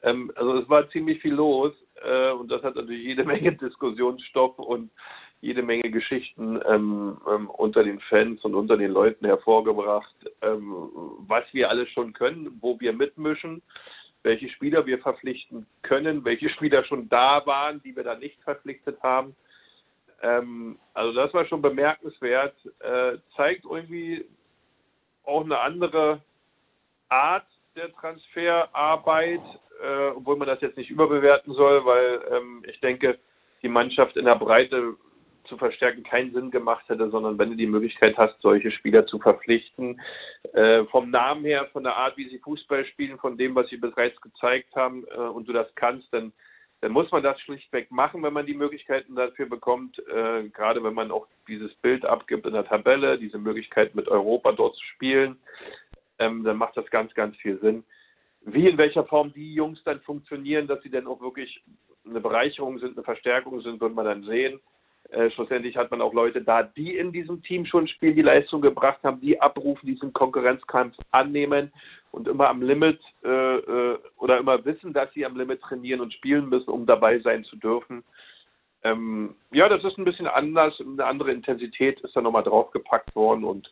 Ähm, also es war ziemlich viel los äh, und das hat natürlich jede Menge Diskussionsstoff und jede Menge Geschichten ähm, ähm, unter den Fans und unter den Leuten hervorgebracht, ähm, was wir alles schon können, wo wir mitmischen, welche Spieler wir verpflichten können, welche Spieler schon da waren, die wir dann nicht verpflichtet haben. Ähm, also das war schon bemerkenswert, äh, zeigt irgendwie auch eine andere Art der Transferarbeit, äh, obwohl man das jetzt nicht überbewerten soll, weil ähm, ich denke, die Mannschaft in der Breite zu verstärken keinen Sinn gemacht hätte, sondern wenn du die Möglichkeit hast, solche Spieler zu verpflichten, äh, vom Namen her, von der Art, wie sie Fußball spielen, von dem, was sie bereits gezeigt haben äh, und du das kannst, dann, dann muss man das schlichtweg machen, wenn man die Möglichkeiten dafür bekommt, äh, gerade wenn man auch dieses Bild abgibt in der Tabelle, diese Möglichkeit mit Europa dort zu spielen, ähm, dann macht das ganz, ganz viel Sinn. Wie in welcher Form die Jungs dann funktionieren, dass sie dann auch wirklich eine Bereicherung sind, eine Verstärkung sind, wird man dann sehen. Äh, schlussendlich hat man auch Leute da, die in diesem Team schon spielen, die Leistung gebracht haben, die abrufen, diesen Konkurrenzkampf annehmen und immer am Limit äh, äh, oder immer wissen, dass sie am Limit trainieren und spielen müssen, um dabei sein zu dürfen. Ähm, ja, das ist ein bisschen anders, eine andere Intensität ist da nochmal draufgepackt worden und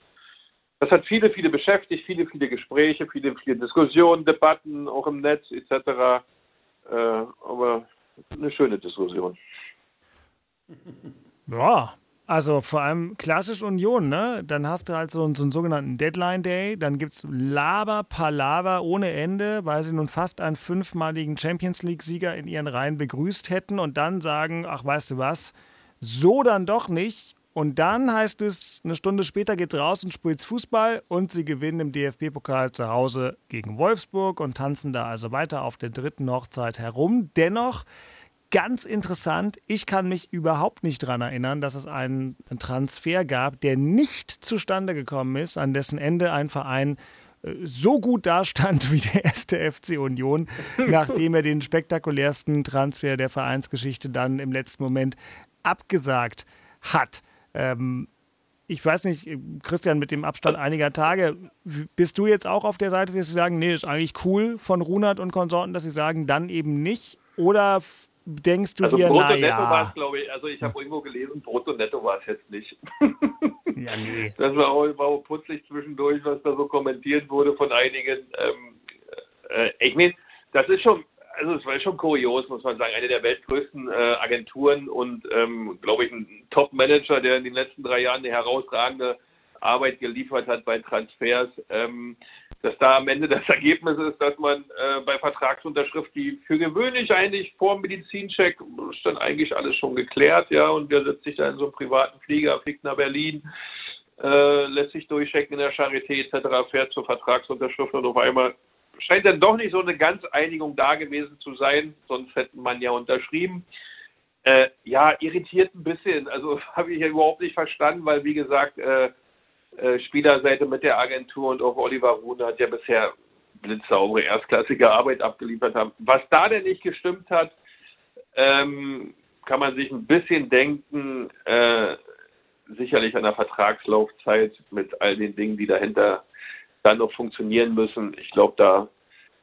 das hat viele, viele beschäftigt, viele, viele Gespräche, viele, viele Diskussionen, Debatten, auch im Netz etc. Äh, aber eine schöne Diskussion. Ja, also vor allem klassisch Union, ne? Dann hast du halt so, so einen sogenannten Deadline Day, dann gibt es Laber, Palaver ohne Ende, weil sie nun fast einen fünfmaligen Champions League-Sieger in ihren Reihen begrüßt hätten und dann sagen, ach weißt du was, so dann doch nicht. Und dann heißt es, eine Stunde später geht's raus und spielt Fußball und sie gewinnen im DFB-Pokal zu Hause gegen Wolfsburg und tanzen da also weiter auf der dritten Hochzeit herum. Dennoch ganz interessant. Ich kann mich überhaupt nicht daran erinnern, dass es einen Transfer gab, der nicht zustande gekommen ist, an dessen Ende ein Verein äh, so gut dastand wie der erste FC Union, nachdem er den spektakulärsten Transfer der Vereinsgeschichte dann im letzten Moment abgesagt hat. Ähm, ich weiß nicht, Christian, mit dem Abstand einiger Tage, bist du jetzt auch auf der Seite, dass sie sagen, nee, ist eigentlich cool von Runert und Konsorten, dass sie sagen, dann eben nicht? Oder denkst du also dir, Brutto Netto ja. war es, glaube ich, also ich habe irgendwo gelesen, Brutto Netto war es jetzt nicht. ja, nee. Das war auch, war auch putzig zwischendurch, was da so kommentiert wurde von einigen. Ähm, äh, ich meine, das ist schon, also es war schon kurios, muss man sagen, eine der weltgrößten äh, Agenturen und, ähm, glaube ich, ein Top-Manager, der in den letzten drei Jahren eine herausragende Arbeit geliefert hat bei Transfers. Ähm, dass da am Ende das Ergebnis ist, dass man äh, bei Vertragsunterschrift, die für gewöhnlich eigentlich vor dem Medizincheck ist dann eigentlich alles schon geklärt, ja, und der setzt sich da in so einen privaten Flieger, fliegt nach Berlin, äh, lässt sich durchchecken in der Charité etc., fährt zur Vertragsunterschrift und auf einmal scheint dann doch nicht so eine ganz Einigung da gewesen zu sein, sonst hätten man ja unterschrieben. Äh, ja, irritiert ein bisschen. Also habe ich ja überhaupt nicht verstanden, weil wie gesagt, äh, äh, Spielerseite mit der Agentur und auch Oliver Rune hat ja bisher blitzsaubere, erstklassige Arbeit abgeliefert haben. Was da denn nicht gestimmt hat, ähm, kann man sich ein bisschen denken, äh, sicherlich an der Vertragslaufzeit mit all den Dingen, die dahinter dann noch funktionieren müssen. Ich glaube, da,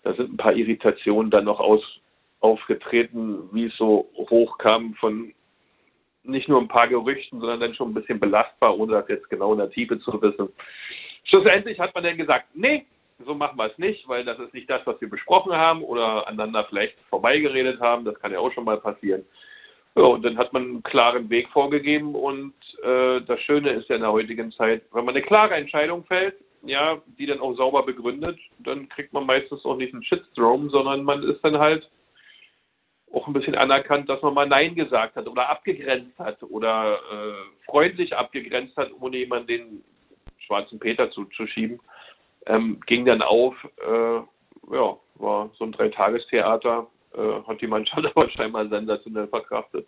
da sind ein paar Irritationen dann noch aus, aufgetreten, wie es so hochkam von nicht nur ein paar Gerüchten, sondern dann schon ein bisschen belastbar, ohne das jetzt genau in der Tiefe zu wissen. Schlussendlich hat man dann gesagt, nee, so machen wir es nicht, weil das ist nicht das, was wir besprochen haben oder aneinander vielleicht vorbeigeredet haben. Das kann ja auch schon mal passieren. Ja, und dann hat man einen klaren Weg vorgegeben und äh, das Schöne ist ja in der heutigen Zeit, wenn man eine klare Entscheidung fällt, ja, die dann auch sauber begründet, dann kriegt man meistens auch nicht einen Shitstorm, sondern man ist dann halt auch ein bisschen anerkannt, dass man mal Nein gesagt hat oder abgegrenzt hat oder äh, freundlich abgegrenzt hat, ohne jemanden den schwarzen Peter zu, zu schieben. Ähm, ging dann auf, äh, ja, war so ein Dreitagestheater, äh, hat die Mannschaft aber scheinbar sensationell verkraftet.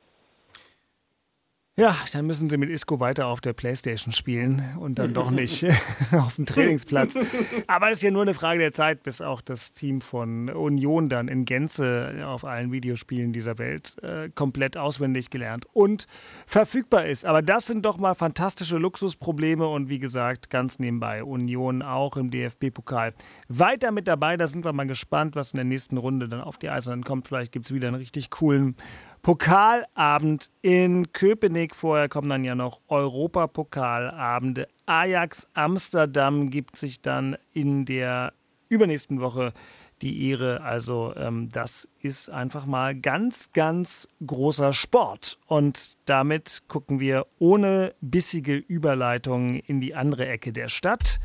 Ja, dann müssen sie mit Isco weiter auf der Playstation spielen und dann doch nicht auf dem Trainingsplatz. Aber es ist ja nur eine Frage der Zeit, bis auch das Team von Union dann in Gänze auf allen Videospielen dieser Welt äh, komplett auswendig gelernt und verfügbar ist. Aber das sind doch mal fantastische Luxusprobleme und wie gesagt, ganz nebenbei Union auch im DFB-Pokal weiter mit dabei. Da sind wir mal gespannt, was in der nächsten Runde dann auf die Eisernen kommt. Vielleicht gibt es wieder einen richtig coolen Pokalabend in Köpenick. Vorher kommen dann ja noch Europapokalabende. Ajax Amsterdam gibt sich dann in der übernächsten Woche die Ehre. Also ähm, das ist einfach mal ganz, ganz großer Sport. Und damit gucken wir ohne bissige Überleitung in die andere Ecke der Stadt.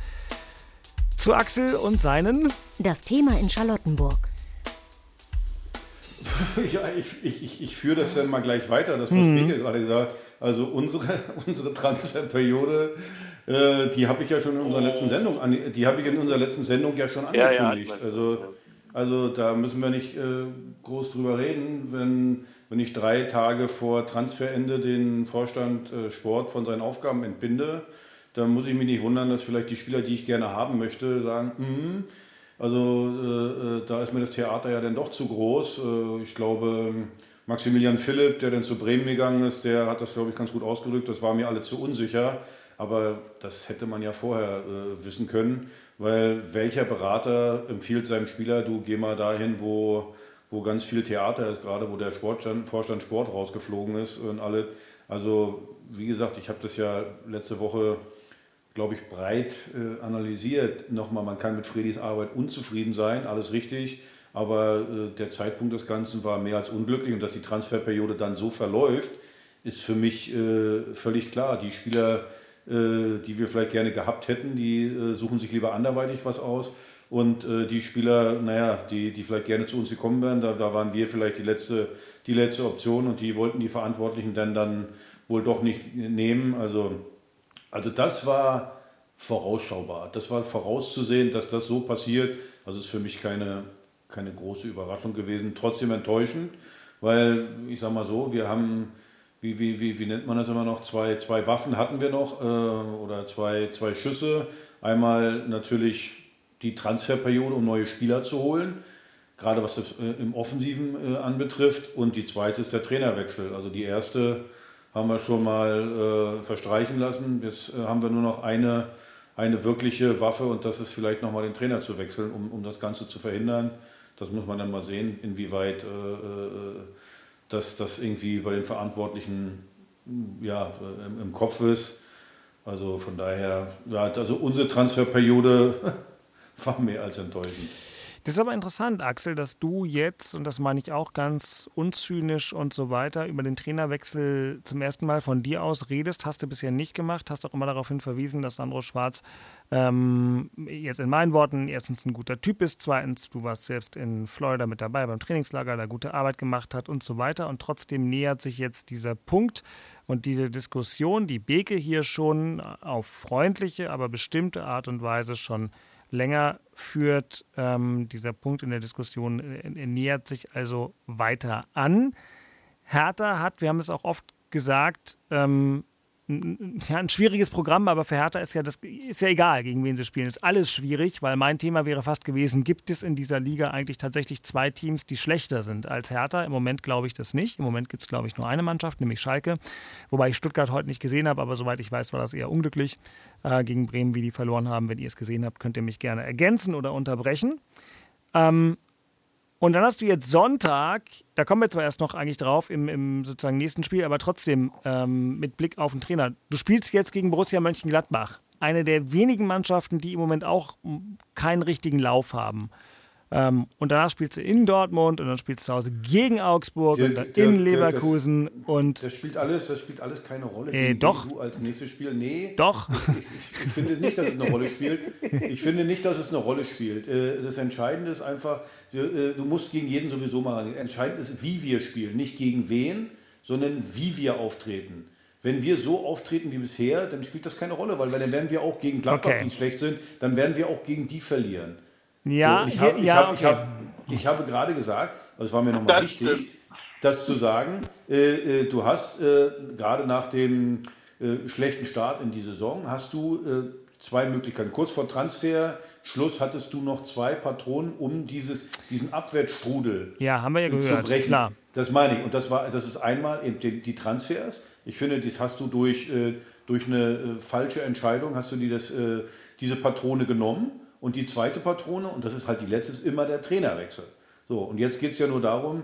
Zu Axel und seinen. Das Thema in Charlottenburg. Ja, ich, ich, ich führe das dann mal gleich weiter, das, was mhm. Beke gerade gesagt hat. Also unsere, unsere Transferperiode, äh, die habe ich ja schon in unserer letzten Sendung, die habe ich in unserer letzten Sendung ja schon angekündigt. Ja, ja, also, also da müssen wir nicht äh, groß drüber reden, wenn, wenn ich drei Tage vor Transferende den Vorstand äh, Sport von seinen Aufgaben entbinde, dann muss ich mich nicht wundern, dass vielleicht die Spieler, die ich gerne haben möchte, sagen, mm, also äh, äh, da ist mir das Theater ja dann doch zu groß. Äh, ich glaube, Maximilian Philipp, der dann zu Bremen gegangen ist, der hat das, glaube ich, ganz gut ausgedrückt. Das war mir alle zu unsicher. Aber das hätte man ja vorher äh, wissen können, weil welcher Berater empfiehlt seinem Spieler, du geh mal dahin, wo, wo ganz viel Theater ist, gerade wo der Sportstand, Vorstand Sport rausgeflogen ist und alle. Also wie gesagt, ich habe das ja letzte Woche glaube ich, breit äh, analysiert. Nochmal, man kann mit Fredis Arbeit unzufrieden sein, alles richtig, aber äh, der Zeitpunkt des Ganzen war mehr als unglücklich und dass die Transferperiode dann so verläuft, ist für mich äh, völlig klar. Die Spieler, äh, die wir vielleicht gerne gehabt hätten, die äh, suchen sich lieber anderweitig was aus. Und äh, die Spieler, naja, die, die vielleicht gerne zu uns gekommen wären, da, da waren wir vielleicht die letzte, die letzte Option und die wollten die Verantwortlichen dann, dann wohl doch nicht nehmen. Also, also das war vorausschaubar. Das war vorauszusehen, dass das so passiert. Also ist für mich keine, keine große Überraschung gewesen. Trotzdem enttäuschend, weil ich sage mal so, wir haben, wie, wie, wie, wie nennt man das immer noch, zwei, zwei Waffen hatten wir noch äh, oder zwei, zwei Schüsse. Einmal natürlich die Transferperiode, um neue Spieler zu holen, gerade was das äh, im Offensiven äh, anbetrifft. Und die zweite ist der Trainerwechsel. Also die erste haben wir schon mal äh, verstreichen lassen. Jetzt äh, haben wir nur noch eine, eine wirkliche Waffe und das ist vielleicht nochmal den Trainer zu wechseln, um, um das Ganze zu verhindern. Das muss man dann mal sehen, inwieweit äh, äh, das, das irgendwie bei den Verantwortlichen ja, im, im Kopf ist. Also von daher, ja, also unsere Transferperiode war mehr als enttäuschend. Das ist aber interessant, Axel, dass du jetzt, und das meine ich auch ganz unzynisch und so weiter, über den Trainerwechsel zum ersten Mal von dir aus redest. Hast du bisher nicht gemacht, hast auch immer darauf hin verwiesen, dass Sandro Schwarz ähm, jetzt in meinen Worten erstens ein guter Typ ist, zweitens, du warst selbst in Florida mit dabei beim Trainingslager, da gute Arbeit gemacht hat und so weiter. Und trotzdem nähert sich jetzt dieser Punkt und diese Diskussion, die Beke hier schon auf freundliche, aber bestimmte Art und Weise schon länger führt. Ähm, dieser Punkt in der Diskussion äh, nähert sich also weiter an. Hertha hat, wir haben es auch oft gesagt, ähm, ja, ein schwieriges Programm, aber für Hertha ist ja das ist ja egal, gegen wen sie spielen. Ist alles schwierig, weil mein Thema wäre fast gewesen, gibt es in dieser Liga eigentlich tatsächlich zwei Teams, die schlechter sind als Hertha? Im Moment glaube ich das nicht. Im Moment gibt es, glaube ich, nur eine Mannschaft, nämlich Schalke. Wobei ich Stuttgart heute nicht gesehen habe, aber soweit ich weiß, war das eher unglücklich äh, gegen Bremen, wie die verloren haben. Wenn ihr es gesehen habt, könnt ihr mich gerne ergänzen oder unterbrechen. Ähm, und dann hast du jetzt Sonntag, da kommen wir zwar erst noch eigentlich drauf im, im sozusagen nächsten Spiel, aber trotzdem ähm, mit Blick auf den Trainer. Du spielst jetzt gegen Borussia Mönchengladbach, eine der wenigen Mannschaften, die im Moment auch keinen richtigen Lauf haben. Ähm, und danach spielst du in Dortmund und dann spielst du zu Hause gegen Augsburg der, und dann der, in Leverkusen. Das, und das spielt alles, das spielt alles keine Rolle. Äh, doch. Du als nächstes Spiel. Nee. Doch. Ich, ich, ich, finde nicht, dass es eine Rolle spielt. Ich finde nicht, dass es eine Rolle spielt. Äh, das Entscheidende ist einfach, äh, du musst gegen jeden sowieso machen. Entscheidend ist, wie wir spielen. Nicht gegen wen, sondern wie wir auftreten. Wenn wir so auftreten wie bisher, dann spielt das keine Rolle, weil dann werden wir auch gegen Gladbach, okay. die schlecht sind, dann werden wir auch gegen die verlieren. Ja, so, ich, hab, ich, ja, hab, okay. ich, hab, ich habe gerade gesagt, also es war mir nochmal wichtig, das zu sagen, äh, äh, du hast äh, gerade nach dem äh, schlechten Start in die Saison, hast du äh, zwei Möglichkeiten. Kurz vor Transferschluss hattest du noch zwei Patronen, um dieses, diesen Abwärtsstrudel ja, haben wir ja gehört, zu brechen. Klar. Das meine ich. Und das, war, das ist einmal eben die, die Transfers. Ich finde, das hast du durch, äh, durch eine falsche Entscheidung, hast du die das, diese Patrone genommen und die zweite Patrone, und das ist halt die letzte, ist immer der Trainerwechsel. So, und jetzt geht es ja nur darum,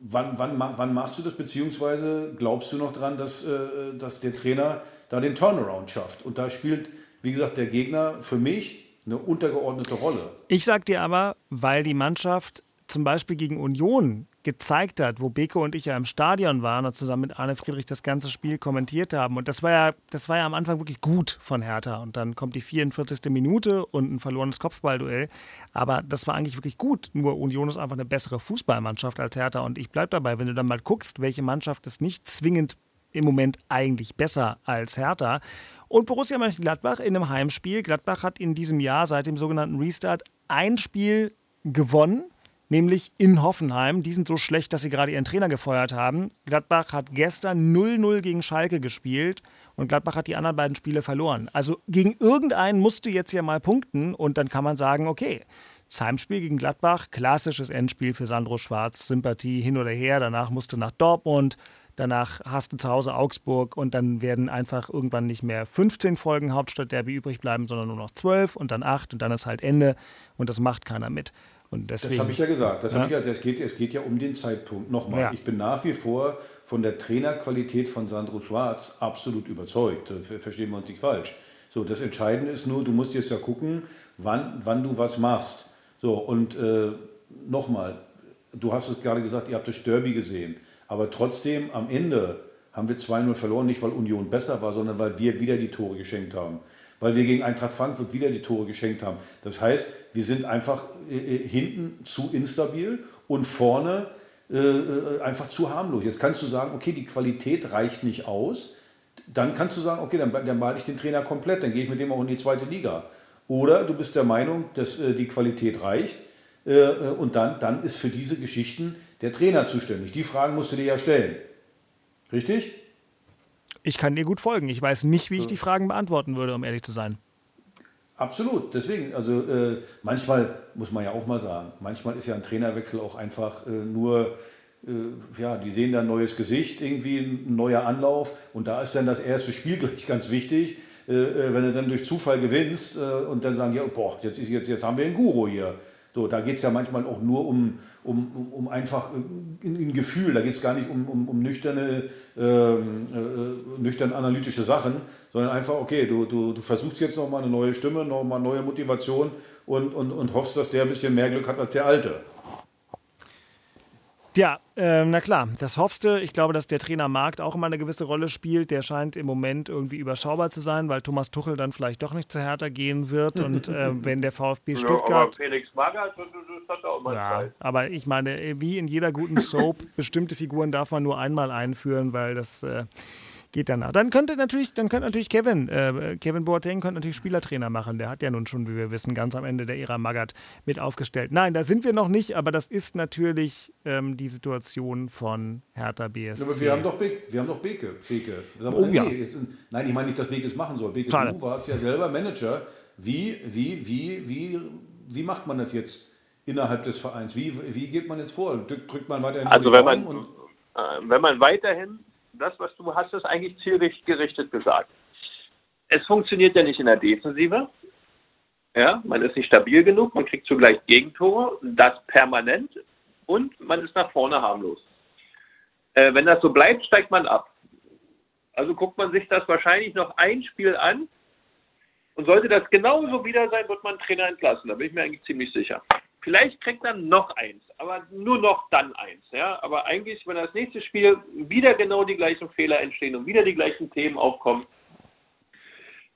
wann, wann, wann machst du das, beziehungsweise glaubst du noch dran, dass, äh, dass der Trainer da den Turnaround schafft? Und da spielt, wie gesagt, der Gegner für mich eine untergeordnete Rolle. Ich sag dir aber, weil die Mannschaft zum Beispiel gegen Union gezeigt hat, wo Beko und ich ja im Stadion waren und zusammen mit Arne Friedrich das ganze Spiel kommentiert haben. Und das war ja, das war ja am Anfang wirklich gut von Hertha. Und dann kommt die 44. Minute und ein verlorenes Kopfballduell. Aber das war eigentlich wirklich gut. Nur Union ist einfach eine bessere Fußballmannschaft als Hertha. Und ich bleibe dabei, wenn du dann mal guckst, welche Mannschaft ist nicht zwingend im Moment eigentlich besser als Hertha. Und Borussia Mönchengladbach in einem Heimspiel. Gladbach hat in diesem Jahr seit dem sogenannten Restart ein Spiel gewonnen nämlich in Hoffenheim. Die sind so schlecht, dass sie gerade ihren Trainer gefeuert haben. Gladbach hat gestern 0-0 gegen Schalke gespielt und Gladbach hat die anderen beiden Spiele verloren. Also gegen irgendeinen musste jetzt ja mal punkten und dann kann man sagen, okay, das Heimspiel gegen Gladbach, klassisches Endspiel für Sandro Schwarz, Sympathie hin oder her. Danach musste nach Dortmund, danach hast du zu Hause Augsburg und dann werden einfach irgendwann nicht mehr 15 Folgen Hauptstadtderby übrig bleiben, sondern nur noch 12 und dann 8 und dann ist halt Ende und das macht keiner mit. Deswegen, das habe ich ja gesagt. Das ja. Ich ja, das geht, es geht ja um den Zeitpunkt. Nochmal, ja. ich bin nach wie vor von der Trainerqualität von Sandro Schwarz absolut überzeugt. Verstehen wir uns nicht falsch. So, das Entscheidende ist nur, du musst jetzt ja gucken, wann, wann du was machst. So, und äh, nochmal, du hast es gerade gesagt, ihr habt das Derby gesehen. Aber trotzdem am Ende haben wir 2-0 verloren, nicht weil Union besser war, sondern weil wir wieder die Tore geschenkt haben. Weil wir gegen Eintracht Frankfurt wieder die Tore geschenkt haben. Das heißt, wir sind einfach äh, äh hinten zu instabil und vorne äh, äh, einfach zu harmlos. Jetzt kannst du sagen, okay, die Qualität reicht nicht aus. Dann kannst du sagen, okay, dann, dann male ich den Trainer komplett, dann gehe ich mit dem auch in die zweite Liga. Oder du bist der Meinung, dass äh, die Qualität reicht äh, und dann, dann ist für diese Geschichten der Trainer zuständig. Die Fragen musst du dir ja stellen. Richtig? Ich kann dir gut folgen. Ich weiß nicht, wie ich die Fragen beantworten würde, um ehrlich zu sein. Absolut, deswegen, also äh, manchmal muss man ja auch mal sagen, manchmal ist ja ein Trainerwechsel auch einfach äh, nur, äh, ja, die sehen da ein neues Gesicht, irgendwie ein neuer Anlauf und da ist dann das erste Spiel gleich ganz wichtig, äh, äh, wenn du dann durch Zufall gewinnst äh, und dann sagen, ja, boah, jetzt, ist, jetzt, jetzt haben wir einen Guru hier. So, da geht es ja manchmal auch nur um, um, um einfach äh, ein Gefühl, da geht es gar nicht um, um, um nüchterne, ähm, äh, nüchtern analytische Sachen, sondern einfach, okay, du, du, du versuchst jetzt nochmal eine neue Stimme, nochmal neue Motivation und, und, und hoffst, dass der ein bisschen mehr Glück hat als der Alte. Ja, äh, na klar, das hoffst du. Ich glaube, dass der Trainermarkt auch immer eine gewisse Rolle spielt. Der scheint im Moment irgendwie überschaubar zu sein, weil Thomas Tuchel dann vielleicht doch nicht zu Hertha gehen wird. Und äh, wenn der VfB Stuttgart. Ja, aber Felix Magath, das hat auch mal ja, Zeit. Aber ich meine, wie in jeder guten Soap, bestimmte Figuren darf man nur einmal einführen, weil das. Äh, geht danach. Dann könnte natürlich, dann könnte natürlich Kevin, äh, Kevin Boateng könnte natürlich Spielertrainer machen. Der hat ja nun schon, wie wir wissen, ganz am Ende der Ära Magath mit aufgestellt. Nein, da sind wir noch nicht, aber das ist natürlich ähm, die Situation von Hertha BSC. aber wir haben doch Beke. Wir haben doch Beke. Beke. Oh, nee, ja. nein, ich meine nicht, dass Beke es machen soll. Beke, Schade. du warst ja selber Manager. Wie, wie, wie, wie, wie macht man das jetzt? innerhalb des Vereins? Wie, wie geht man jetzt vor? Drückt man weiterhin also wenn man, äh, wenn man weiterhin das, was du hast, ist eigentlich zielgerichtet gesagt. Es funktioniert ja nicht in der Defensive. Ja, man ist nicht stabil genug, man kriegt zugleich Gegentore, das permanent und man ist nach vorne harmlos. Äh, wenn das so bleibt, steigt man ab. Also guckt man sich das wahrscheinlich noch ein Spiel an und sollte das genauso wieder sein, wird man Trainer entlassen. Da bin ich mir eigentlich ziemlich sicher. Vielleicht kriegt er noch eins, aber nur noch dann eins. Ja? Aber eigentlich, wenn das nächste Spiel wieder genau die gleichen Fehler entstehen und wieder die gleichen Themen aufkommen,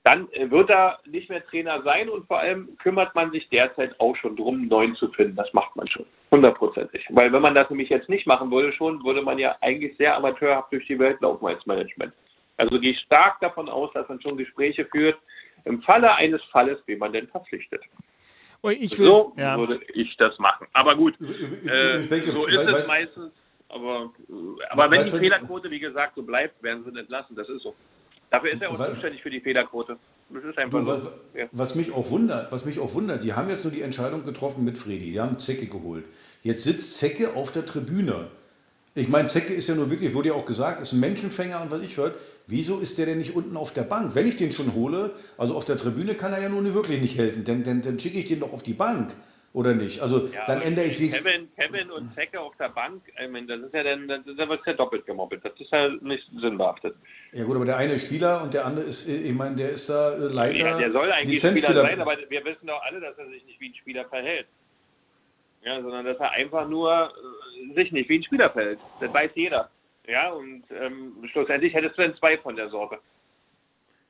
dann äh, wird er nicht mehr Trainer sein und vor allem kümmert man sich derzeit auch schon darum, einen neuen zu finden. Das macht man schon, hundertprozentig. Weil wenn man das nämlich jetzt nicht machen würde schon, würde man ja eigentlich sehr amateurhaft durch die Welt laufen als Management. Also gehe ich stark davon aus, dass man schon Gespräche führt, im Falle eines Falles, wie man denn verpflichtet. Ich will, so ja. würde ich das machen. Aber gut, äh, so ist es meistens. Aber, aber wenn die Fehlerquote, wie gesagt, so bleibt, werden sie entlassen. Das ist so. Dafür ist er auch zuständig für die Fehlerquote. Das ist einfach du, was, was, mich auch wundert, was mich auch wundert, Sie haben jetzt nur die Entscheidung getroffen mit Fredi. Die haben Zecke geholt. Jetzt sitzt Zecke auf der Tribüne. Ich meine, Zecke ist ja nur wirklich, wurde ja auch gesagt, ist ein Menschenfänger und was ich hört. Wieso ist der denn nicht unten auf der Bank? Wenn ich den schon hole, also auf der Tribüne kann er ja nun wirklich nicht helfen, denn, denn dann schicke ich den doch auf die Bank. Oder nicht? Also ja, dann ändere ich nichts. Kevin, Kevin und Zecke auf der Bank, ich meine, das ist ja dann, das ist ja doppelt gemobbelt. Das ist ja nicht sinnbehaftet. Ja gut, aber der eine ist Spieler und der andere ist, ich meine, der ist da äh, Leiter. Ja, der soll eigentlich Spieler sein, aber wir wissen doch alle, dass er sich nicht wie ein Spieler verhält. Ja, sondern dass er einfach nur äh, sich nicht wie ein Spieler verhält. Das weiß jeder. Ja, und ähm, schlussendlich hättest du dann zwei von der Sorte.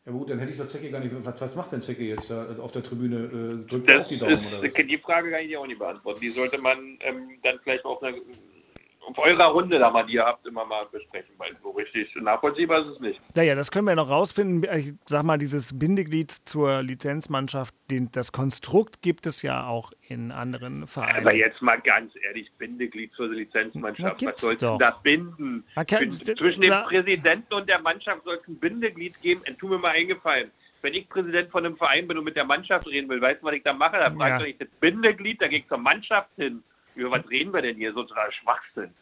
Ja gut, dann hätte ich doch Zecke gar nicht. Was, was macht denn Zecke jetzt da auf der Tribüne? Äh, drückt er auch die Daumen ist, oder was? Die Frage kann ich dir auch nicht beantworten. Die sollte man ähm, dann vielleicht auf einer auf eurer Runde da mal, die ihr habt, immer mal besprechen, weil so richtig nachvollziehbar ist es nicht. Naja, das können wir noch rausfinden. Ich sag mal, dieses Bindeglied zur Lizenzmannschaft, den, das Konstrukt gibt es ja auch in anderen Vereinen. Aber jetzt mal ganz ehrlich, Bindeglied zur Lizenzmannschaft, was soll denn da binden? Kann, Zwischen dem Präsidenten und der Mannschaft soll es ein Bindeglied geben. Tu mir mal eingefallen wenn ich Präsident von einem Verein bin und mit der Mannschaft reden will, weißt du, was ich da mache? Da frage ja. ich das Bindeglied, da gehe ich zur Mannschaft hin über was reden wir denn hier? So total Schwachsinn.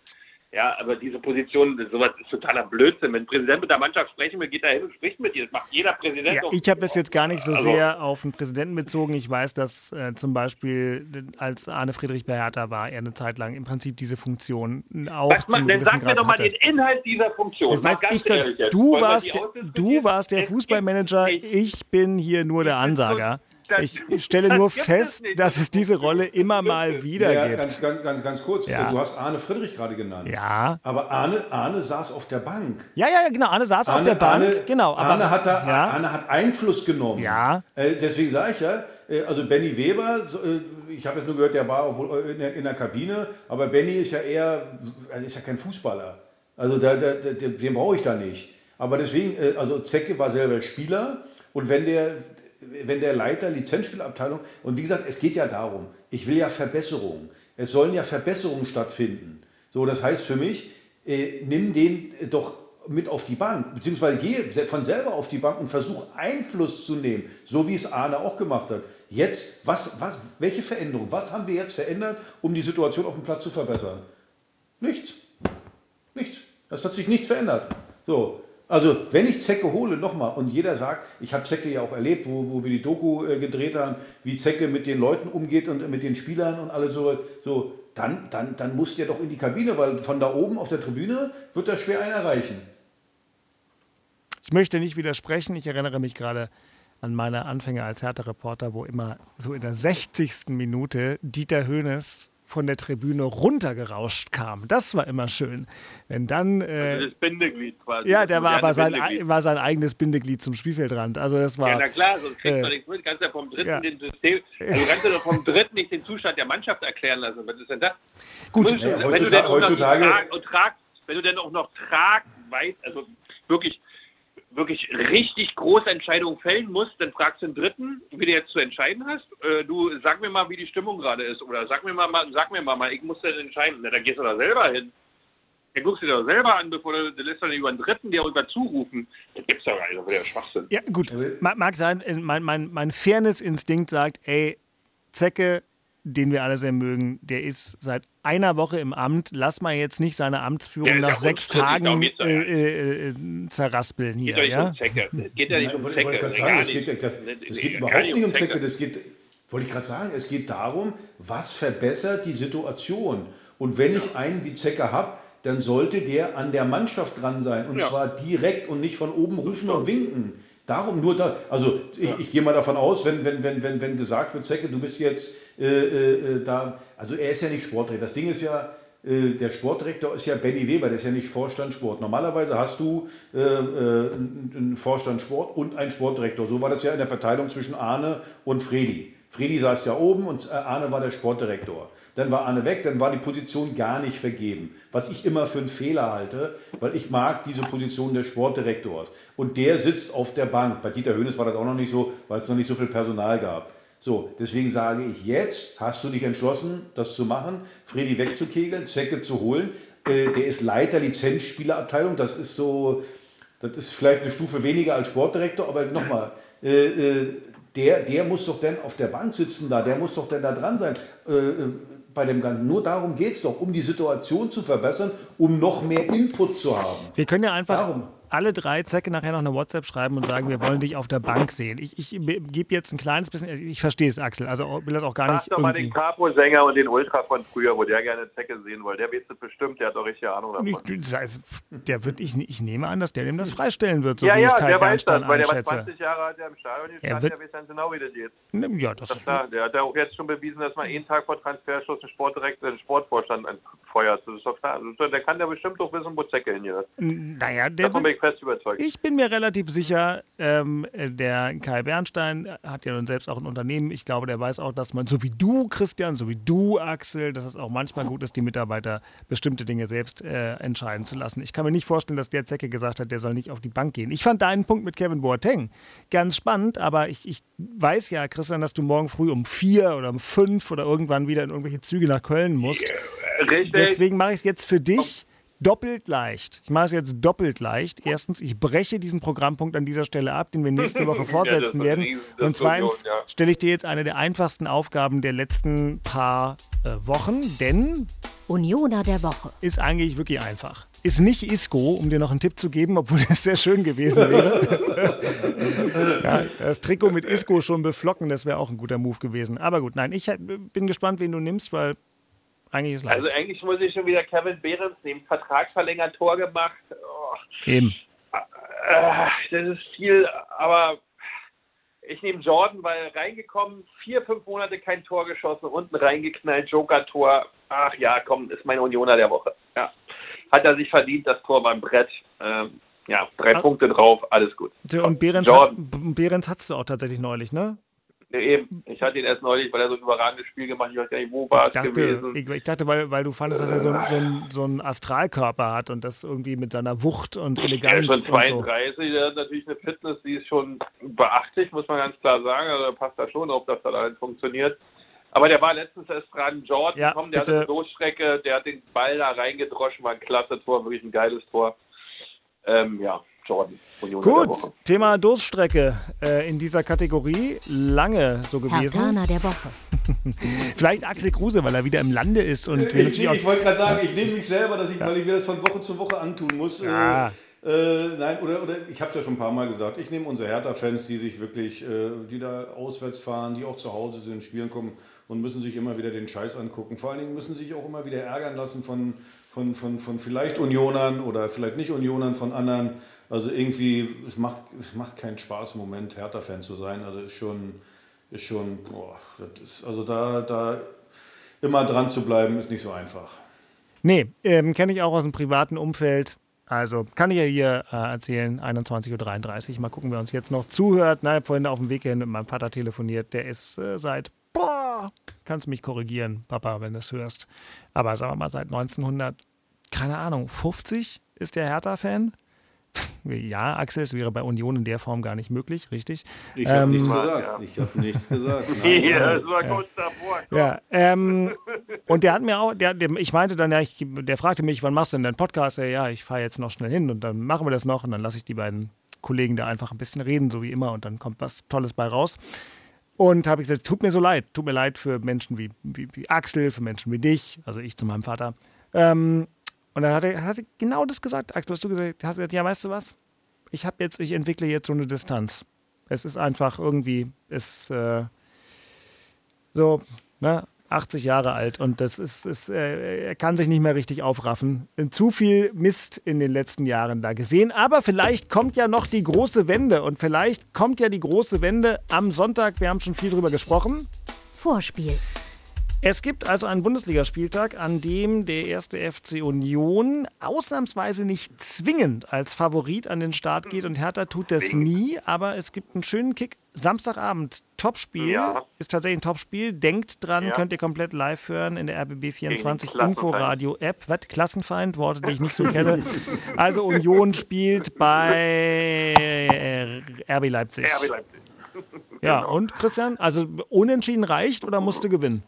Ja, aber diese Position, sowas ist totaler Blödsinn. Wenn ein Präsident mit der Mannschaft sprechen will, geht er hin und spricht mit ihr. Das macht jeder Präsident. Ja, ich habe es jetzt gar nicht so also, sehr auf den Präsidenten bezogen. Ich weiß, dass äh, zum Beispiel, als Arne Friedrich bei Hertha war, er eine Zeit lang im Prinzip diese Funktion auch was, zu Dann sag mir doch mal den Inhalt dieser Funktion. Das weiß ich doch, du, warst, du warst der Fußballmanager, ich bin hier nur der Ansager. Ich stelle nur fest, dass es diese Rolle immer mal wieder ja, gibt. Ganz, ganz, ganz, ganz kurz. Ja. Du hast Arne Friedrich gerade genannt. Ja. Aber Arne, Arne saß auf der Bank. Ja, ja, genau. Arne saß auf der Bank. Arne, genau. Aber, Arne, hat da, ja. Arne hat Einfluss genommen. Ja. Äh, deswegen sage ich ja, äh, also Benny Weber, äh, ich habe jetzt nur gehört, der war auch wohl in der, in der Kabine, aber Benny ist ja eher, also ist ja kein Fußballer. Also da, da, da, den brauche ich da nicht. Aber deswegen, äh, also Zecke war selber Spieler und wenn der, wenn der Leiter Lizenzspielabteilung, und wie gesagt, es geht ja darum, ich will ja Verbesserungen. Es sollen ja Verbesserungen stattfinden. So, das heißt für mich, äh, nimm den doch mit auf die Bank, beziehungsweise gehe von selber auf die Bank und versuch Einfluss zu nehmen, so wie es Arne auch gemacht hat. Jetzt, was, was, welche Veränderung? Was haben wir jetzt verändert, um die Situation auf dem Platz zu verbessern? Nichts. Nichts. Es hat sich nichts verändert. So, also wenn ich Zecke hole, nochmal, und jeder sagt, ich habe Zecke ja auch erlebt, wo, wo wir die Doku äh, gedreht haben, wie Zecke mit den Leuten umgeht und mit den Spielern und alles so, so dann, dann, dann muss der doch in die Kabine, weil von da oben auf der Tribüne wird er schwer einen erreichen. Ich möchte nicht widersprechen. Ich erinnere mich gerade an meine Anfänge als Hertha-Reporter, wo immer so in der 60. Minute Dieter Höhnes von der Tribüne runtergerauscht kam. Das war immer schön. Wenn dann. Äh, also das Bindeglied quasi. Ja, der war aber sein, war sein eigenes Bindeglied zum Spielfeldrand. Also das war. Ja, na klar, sonst kriegst äh, du nichts mit. Kannst ja vom Dritten ja. den System. Also du kannst ja doch vom Dritten nicht den Zustand der Mannschaft erklären lassen. Was ist denn das? Gut, Du musst- Ja, wenn heutzutage- du denn auch noch die heutzutage- Trag, und trag, wenn du denn auch noch trag, weißt, also wirklich wirklich richtig große Entscheidungen fällen musst, dann fragst du den Dritten, wie du jetzt zu entscheiden hast. Äh, du sag mir mal, wie die Stimmung gerade ist. Oder sag mir mal, sag mir mal, ich muss das entscheiden. Na, dann gehst du da selber hin. Dann guckst du dir doch selber an, bevor du, du lässt dann über einen Dritten dir über zurufen. Das gibt's doch gar nicht, das wäre ja Schwachsinn. Ja, gut. Mag, mag sein, äh, mein, mein, mein Fairness-Instinkt sagt, ey, Zecke, den wir alle sehr mögen, der ist seit einer Woche im Amt. Lass mal jetzt nicht seine Amtsführung Der ist nach ja sechs Tagen äh, äh, äh, zerraspeln hier. Geht doch nicht ja? um Zecke. Es geht ja nicht um Zecke. wollte sagen, geht, das, das geht Gar überhaupt nicht um Zecke. Das geht, wollte ich gerade sagen, es geht darum, was verbessert die Situation. Und wenn ich einen wie Zecke habe, dann sollte der an der Mannschaft dran sein. Und Ja. zwar direkt und nicht von oben rufen und winken. Darum nur da, also ich, ich gehe mal davon aus, wenn, wenn, wenn, wenn, wenn gesagt wird, Zecke, du bist jetzt äh, äh, da, also er ist ja nicht Sportdirektor. Das Ding ist ja, äh, der Sportdirektor ist ja Benny Weber, der ist ja nicht Vorstand Sport. Normalerweise hast du äh, äh, einen Vorstand Sport und einen Sportdirektor. So war das ja in der Verteilung zwischen Arne und Fredi. Fredi saß ja oben und äh, Arne war der Sportdirektor. Dann war Arne weg, dann war die Position gar nicht vergeben. Was ich immer für einen Fehler halte, weil ich mag diese Position des Sportdirektors. Und der sitzt auf der Bank. Bei Dieter Höhnes war das auch noch nicht so, weil es noch nicht so viel Personal gab. So, deswegen sage ich jetzt, hast du dich entschlossen, das zu machen, Fredi wegzukegeln, Zecke zu holen. Äh, der ist Leiter Lizenzspielerabteilung, das ist so, das ist vielleicht eine Stufe weniger als Sportdirektor, aber nochmal, äh, äh, der, der muss doch dann auf der Bank sitzen da, der muss doch dann da dran sein. Äh, äh, bei dem Ganzen. Nur darum geht es doch, um die Situation zu verbessern, um noch mehr Input zu haben. Wir können ja einfach Darum. Alle drei Zecke nachher noch eine WhatsApp schreiben und sagen, wir wollen dich auf der Bank sehen. Ich, ich gebe jetzt ein kleines bisschen, ich verstehe es, Axel, also will das auch gar Frag nicht doch mal den. Capo-Sänger und den Ultra von früher, wo der gerne Zecke sehen wollte. Der weiß das bestimmt, der hat doch richtig Ahnung davon. Ich, das heißt, der wird, ich, ich nehme an, dass der dem das freistellen wird, so ja, wie ich ja, Kai der weiß das, weil der war einschätze. 20 Jahre alt, der im Stadion gestanden, wird- der weiß ganz genau, wie das geht. Ja, das Das ist klar. Der hat ja auch jetzt schon bewiesen, dass man einen Tag vor Transferschluss einen Sportdirektor, einen Sportvorstand anfeuert. Das ist doch klar. Also, der kann ja bestimmt doch wissen, wo Zecke hingehört. Naja, der Davon bin ich fest überzeugt. Ich bin mir relativ sicher, ähm, der Kai Bernstein hat ja nun selbst auch ein Unternehmen. Ich glaube, der weiß auch, dass man, so wie du, Christian, so wie du, Axel, dass es auch manchmal gut ist, die Mitarbeiter bestimmte Dinge selbst äh, entscheiden zu lassen. Ich kann mir nicht vorstellen, dass der Zecke gesagt hat, der soll nicht auf die Bank gehen. Ich fand deinen Punkt mit Kevin Boateng ganz spannend, aber ich, ich weiß ja, Christian, dass du morgen früh um vier oder um fünf oder irgendwann wieder in irgendwelche Züge nach Köln musst. Richtig. Deswegen mache ich es jetzt für dich doppelt leicht. Ich mache es jetzt doppelt leicht. Erstens, ich breche diesen Programmpunkt an dieser Stelle ab, den wir nächste Woche Ja, fortsetzen ist werden. Und zweitens ja. stelle ich dir jetzt eine der einfachsten Aufgaben der letzten paar äh, Wochen, denn Unioner der Woche. ist eigentlich wirklich einfach. Ist nicht Isco, um dir noch einen Tipp zu geben, obwohl das sehr schön gewesen wäre. ja, das Trikot mit Isco schon beflocken, das wäre auch ein guter Move gewesen. Aber gut, nein, ich bin gespannt, wen du nimmst, weil eigentlich ist leicht. Also eigentlich muss ich schon wieder Kevin Behrens nehmen. Vertrag verlängert, Tor gemacht. Oh, Eben. äh, das ist viel, aber ich nehme Jordan, weil reingekommen, vier, fünf Monate kein Tor geschossen, unten reingeknallt, Joker-Tor. Ach ja, komm, ist mein Unioner der Woche. Ja. Hat er sich verdient, das Tor beim Brett. Ähm, ja, drei ah. Punkte drauf, alles gut. Und Behrens, hat, Behrens hattest du auch tatsächlich neulich, ne? Eben, ich hatte ihn erst neulich, weil er so ein überragendes Spiel gemacht hat. Ich weiß gar nicht, wo war es gewesen. Ich, ich, dachte, weil, weil du fandest, dass er so, so, ein, so einen Astralkörper hat und das irgendwie mit seiner Wucht und Eleganz. Er ist schon 32, so. der hat natürlich eine Fitness, die ist schon beachtlich, muss man ganz klar sagen. Also da passt da schon auf, dass das alles funktioniert. Aber der war letztens erst dran, George, ja, komm, der bitte. hat eine Stoßstrecke, der hat den Ball da reingedroschen, war ein klasse Tor, wirklich ein geiles Tor. Ähm, ja, Jordan. Union Gut, Thema Durststrecke äh, in dieser Kategorie. Lange so gewesen. Herr der Woche. Vielleicht Axel Kruse, weil er wieder im Lande ist. Und ich, ich, ich wollte gerade sagen, ich nehme mich selber, dass ich, ja. weil ich mir das von Woche zu Woche antun muss. Ja. Äh, äh, nein, oder, oder ich habe es ja schon ein paar Mal gesagt, ich nehme unsere Hertha-Fans, die sich wirklich, äh, die da auswärts fahren, die auch zu Hause sind, spielen kommen und müssen sich immer wieder den Scheiß angucken. Vor allen Dingen müssen sich auch immer wieder ärgern lassen von, von, von, von vielleicht Unionern oder vielleicht nicht Unionern von anderen. Also irgendwie, es macht, es macht keinen Spaß im Moment, Hertha-Fan zu sein. Also ist schon, ist schon, boah, ist, also da, da immer dran zu bleiben, ist nicht so einfach. Nee, ähm, kenne ich auch aus dem privaten Umfeld. Also kann ich ja hier äh, erzählen, 21.33 Uhr. Mal gucken, wer uns jetzt noch zuhört. Na, ich habe vorhin auf dem Weg hin mit meinem Vater telefoniert. Der ist äh, seit, boah, kannst mich korrigieren, Papa, wenn du es hörst. Aber sagen wir mal, seit 1900, keine Ahnung, 50 ist der Hertha-Fan. Ja, Axel, es wäre bei Union in der Form gar nicht möglich, richtig? Ich habe ähm, nichts gesagt. Ich habe nichts gesagt. Nein, ja, das war kurz davor. Ja, ähm, und der hat mir auch, der, der, ich meinte dann, ja, ich, der fragte mich, wann machst du denn deinen Podcast? Ja, ich fahre jetzt noch schnell hin und dann machen wir das noch und dann lasse ich die beiden Kollegen da einfach ein bisschen reden, so wie immer, und dann kommt was Tolles bei raus. Und habe ich gesagt, tut mir so leid, tut mir leid für Menschen wie, wie, wie Axel, für Menschen wie dich, also ich zu meinem Vater. Ähm, und dann hat er, hat er genau das gesagt. Axel, hast du gesagt, hast gesagt, ja, weißt du was? Ich habe jetzt, ich entwickle jetzt so eine Distanz. Es ist einfach irgendwie, ist äh, so, ne, 80 Jahre alt und das ist, ist äh, er kann sich nicht mehr richtig aufraffen. Zu viel Mist in den letzten Jahren da gesehen. Aber vielleicht kommt ja noch die große Wende und vielleicht kommt ja die große Wende am Sonntag. Wir haben schon viel drüber gesprochen. Vorspiel. Es gibt also einen Bundesligaspieltag, an dem der erste FC Union ausnahmsweise nicht zwingend als Favorit an den Start geht und Hertha tut das nie, aber es gibt einen schönen Kick. Samstagabend, Topspiel, ja. ist tatsächlich ein Topspiel. Denkt dran, ja. könnt ihr komplert live hören in der RBB24 Inforadio App. Was? Klassenfeind, Worte, die ich nicht so kenne. Also Union spielt bei RB Leipzig. RB Leipzig. Ja, genau. und Christian, also unentschieden reicht oder musst du gewinnen?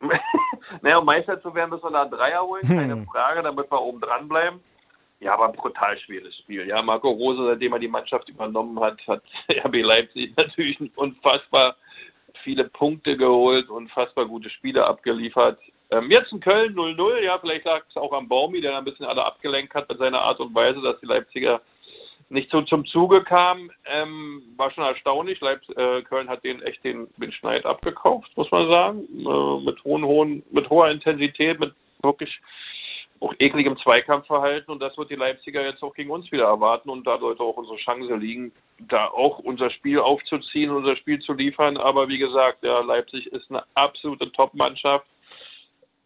naja, um Meister zu werden, müssen wir da einen Dreier holen, keine hm. Frage, damit wir oben dran bleiben. Ja, aber ein brutal schweres Spiel. Ja, Marco Rose, seitdem er die Mannschaft übernommen hat, hat RB Leipzig natürlich unfassbar viele Punkte geholt, unfassbar gute Spiele abgeliefert. Ähm, jetzt in Köln 0-0, ja, vielleicht lag es auch am Baumi, der ein bisschen alle abgelenkt hat mit seiner Art und Weise, dass die Leipziger nicht so zum Zuge kam, ähm, war schon erstaunlich. Leip äh, Köln hat den echt den, den Schneid abgekauft, muss man sagen. Äh, mit, hohen, hohen, mit hoher Intensität, mit wirklich auch ekligem Zweikampfverhalten. Und das wird die Leipziger jetzt auch gegen uns wieder erwarten. Und da sollte auch unsere Chance liegen, da auch unser Spiel aufzuziehen, unser Spiel zu liefern. Aber wie gesagt, ja, Leipzig ist eine absolute Top-Mannschaft.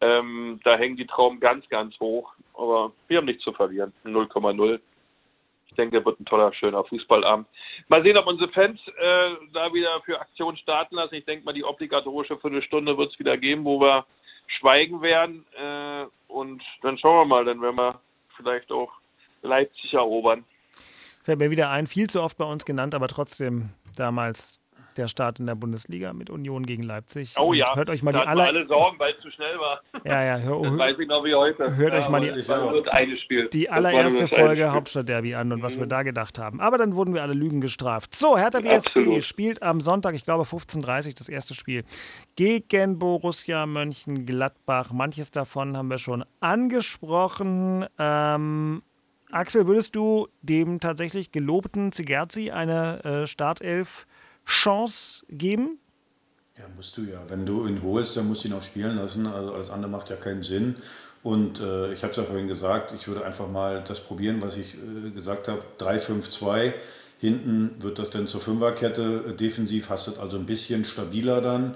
Ähm, da hängen die Trauben ganz, ganz hoch. Aber wir haben nichts zu verlieren. 0,0. Ich denke, der wird ein toller, schöner Fußballabend. Mal sehen, ob unsere Fans äh, da wieder für Aktionen starten lassen. Ich denke mal, die obligatorische Viertelstunde wird es wieder geben, wo wir schweigen werden. Äh, und dann schauen wir mal, dann werden wir vielleicht auch Leipzig erobern. Fällt mir wieder ein, viel zu oft bei uns genannt, aber trotzdem damals der Start in der Bundesliga mit Union gegen Leipzig. Oh ja, hört euch mal da die aller alle Sorgen, weil es zu schnell war. Ja, ja, hör, das weiß ich noch wie heute. Hört ja, euch mal die, die allererste Folge Hauptstadtderby an und was mhm. wir da gedacht haben. Aber dann wurden wir alle Lügen gestraft. So, Hertha BSC spielt am Sonntag, ich glaube 15:30 Uhr das erste Spiel gegen Borussia Mönchengladbach. Manches davon haben wir schon angesprochen. Ähm, Axel, würdest du dem tatsächlich gelobten Zigerzi eine äh, Startelf Chance geben? Ja, musst du ja. Wenn du ihn holst, dann musst du ihn auch spielen lassen. Also alles andere macht ja keinen Sinn. Und äh, ich habe es ja vorhin gesagt, ich würde einfach mal das probieren, was ich äh, gesagt habe. 3-5-2 Hinten wird das dann zur Fünferkette. Defensiv hast du es also ein bisschen stabiler dann.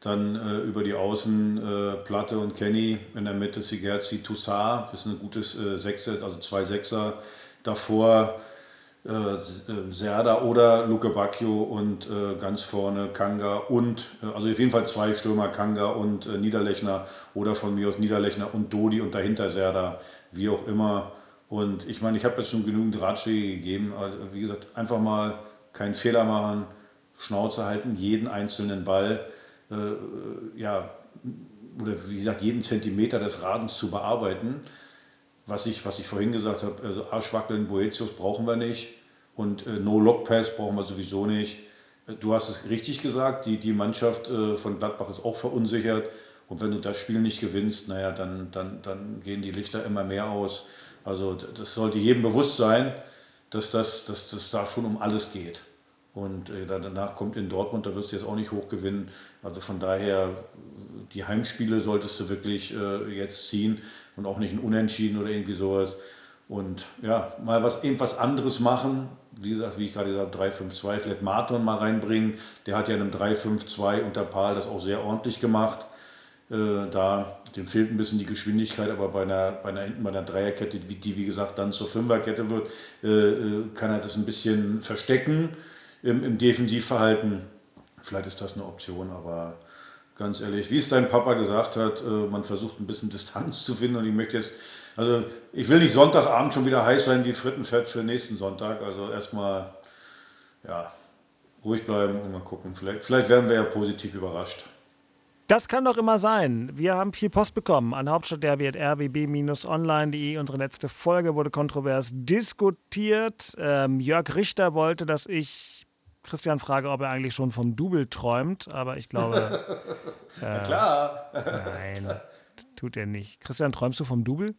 Dann äh, über die Außen äh, Platte und Kenny, in der Mitte Sigerzi, Toussaint, das ist ein gutes äh, Sechser, also zwei Sechser. Davor Serda oder Luke Bacchio und äh, ganz vorne Kanga und, also auf jeden Fall zwei Stürmer, Kanga und Niederlechner oder von mir aus Niederlechner und Dodi und dahinter Serda, wie auch immer. Und ich meine, ich habe jetzt schon genügend Ratschläge gegeben. Also, wie gesagt, einfach mal keinen Fehler machen, Schnauze halten, jeden einzelnen Ball äh, ja, oder wie gesagt, jeden Zentimeter des Radens zu bearbeiten. Was ich, was ich vorhin gesagt habe, also Arschwackeln, Boetius brauchen wir nicht und äh, No-Lock-Pass brauchen wir sowieso nicht. Äh, du hast es richtig gesagt, die, die Mannschaft äh, von Gladbach ist auch verunsichert. Und wenn du das Spiel nicht gewinnst, naja, dann, dann, dann gehen die Lichter immer mehr aus. Also das sollte jedem bewusst sein, dass das dass das da schon um alles geht. Und äh, danach kommt in Dortmund, da wirst du jetzt auch nicht hoch gewinnen. Also von daher, die Heimspiele solltest du wirklich äh, jetzt ziehen und auch nicht ein Unentschieden oder irgendwie sowas. Und ja, mal was, irgendwas anderes machen. Wie gesagt, wie ich gerade gesagt habe, 3-5-2, vielleicht Marton mal reinbringen. Der hat ja in einem 3-5-2 unter Paul das auch sehr ordentlich gemacht. Äh, da, dem fehlt ein bisschen die Geschwindigkeit, aber bei einer, bei einer, hinten bei einer Dreierkette, die, die wie gesagt dann zur Fünferkette wird, äh, äh kann er das ein bisschen verstecken im, im Defensivverhalten. Vielleicht ist das eine Option, aber ganz ehrlich, wie es dein Papa gesagt hat, äh, man versucht ein bisschen Distanz zu finden und ich möchte jetzt, also ich will nicht Sonntagabend schon wieder heiß sein wie Frittenfett für nächsten Sonntag, also erstmal, ja, ruhig bleiben und mal gucken, vielleicht, vielleicht werden wir ja positiv überrascht. Das kann doch immer sein. Wir haben viel Post bekommen an hauptstadtderby.rbb-online.de. Unsere letzte Folge wurde kontrovers diskutiert. Ähm, Jörg Richter wollte, dass ich Christian frage, ob er eigentlich schon vom Double träumt, aber ich glaube. äh, Na klar. nein, tut er nicht. Christian, träumst du vom Double?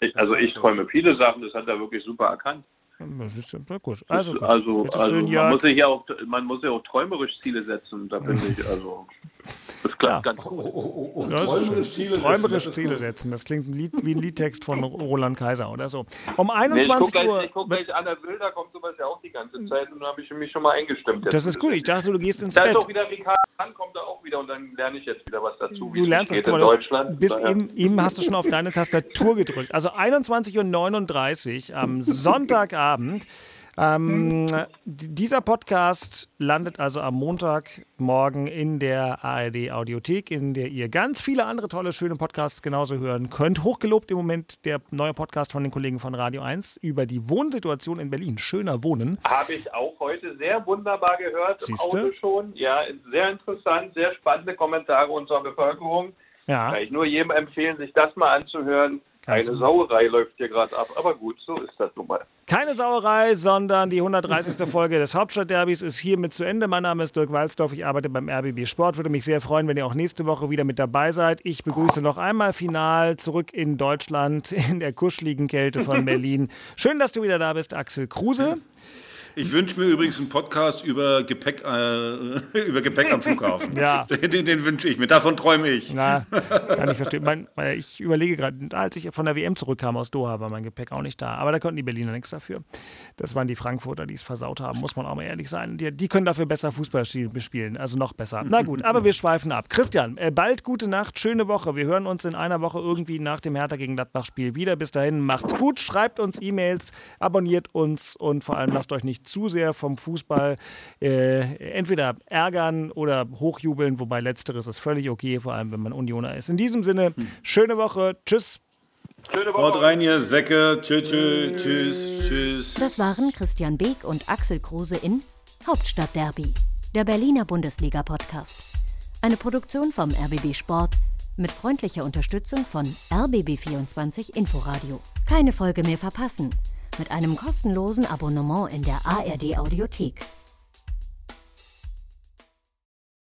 Ich, also ich träume viele Sachen, das hat er wirklich super erkannt. Das ist ja gut. Also, gut. also, also man, muss sich ja auch, man muss ja auch träumerisch Ziele setzen, da finde ich, also. Das klingt ja. ganz gut. Oh, oh, oh, träumerisch, Ziele, träumerisch setzen, Ziele setzen. Das klingt wie ein Liedtext von Roland Kaiser oder so. Um 21 nee, ich Uhr. ich gucke gleich Anna Bilder, kommt sowas ja auch die ganze Zeit und da habe ich mich schon mal eingestimmt. Das ist gut. Ich dachte, du gehst ins da Bett. Da ist auch wieder Ricardo kommt da auch wieder und dann lerne ich jetzt wieder was dazu. Du lernst das, in Deutschland. Bis eben, eben hast du schon auf deine Tastatur gedrückt. Also 21.39 Uhr am Sonntagabend. Ähm, dieser Podcast landet also am Montagmorgen in der ARD Audiothek, in der ihr ganz viele andere tolle, schöne Podcasts genauso hören könnt. Hochgelobt im Moment der neue Podcast von den Kollegen von Radio 1 über die Wohnsituation in Berlin. Schöner Wohnen. Habe ich auch heute sehr wunderbar gehört Siehste? im Auto schon. Ja, sehr interessant, sehr spannende Kommentare unserer Bevölkerung. Ja. Kann ich nur jedem empfehlen, sich das mal anzuhören. Keine Sauerei läuft hier gerade ab, aber gut, so ist das nun mal. Keine Sauerei, sondern die 130. Folge des Hauptstadtderbys ist hiermit zu Ende. Mein Name ist Dirk Walzdorf, ich arbeite beim RBB Sport. Würde mich sehr freuen, wenn ihr auch nächste Woche wieder mit dabei seid. Ich begrüße noch einmal final zurück in Deutschland in der kuscheligen Kälte von Berlin. Schön, dass du wieder da bist, Axel Kruse. Ich wünsche mir übrigens einen Podcast über Gepäck, äh, über Gepäck am Flughafen. ja. Den, den wünsche ich mir. Davon träume ich. Na, kann ich verstehen. Mein, ich überlege gerade, als ich von der WM zurückkam aus Doha, war mein Gepäck auch nicht da. Aber da konnten die Berliner nichts dafür. Das waren die Frankfurter, die es versaut haben, muss man auch mal ehrlich sein. Die, die können dafür besser Fußball spielen, also noch besser. Na gut, aber wir schweifen ab. Christian, äh, bald gute Nacht, schöne Woche. Wir hören uns in einer Woche irgendwie nach dem Hertha gegen Gladbach-Spiel wieder. Bis dahin, macht's gut, schreibt uns E-Mails, abonniert uns und vor allem lasst euch nicht zu sehr vom Fußball äh, entweder ärgern oder hochjubeln, wobei letzteres ist völlig okay, vor allem wenn man Unioner ist. In diesem Sinne, schöne Woche, tschüss. Schöne Woche. Haut rein, ihr Säcke. Tschüss, tschüss, tschüss, tschüss. Das waren Christian Beek und Axel Kruse in Hauptstadtderby, der Berliner Bundesliga-Podcast. Eine Produktion vom RBB Sport mit freundlicher Unterstützung von RBB24 Inforadio. Keine Folge mehr verpassen mit einem kostenlosen Abonnement in der ARD Audiothek.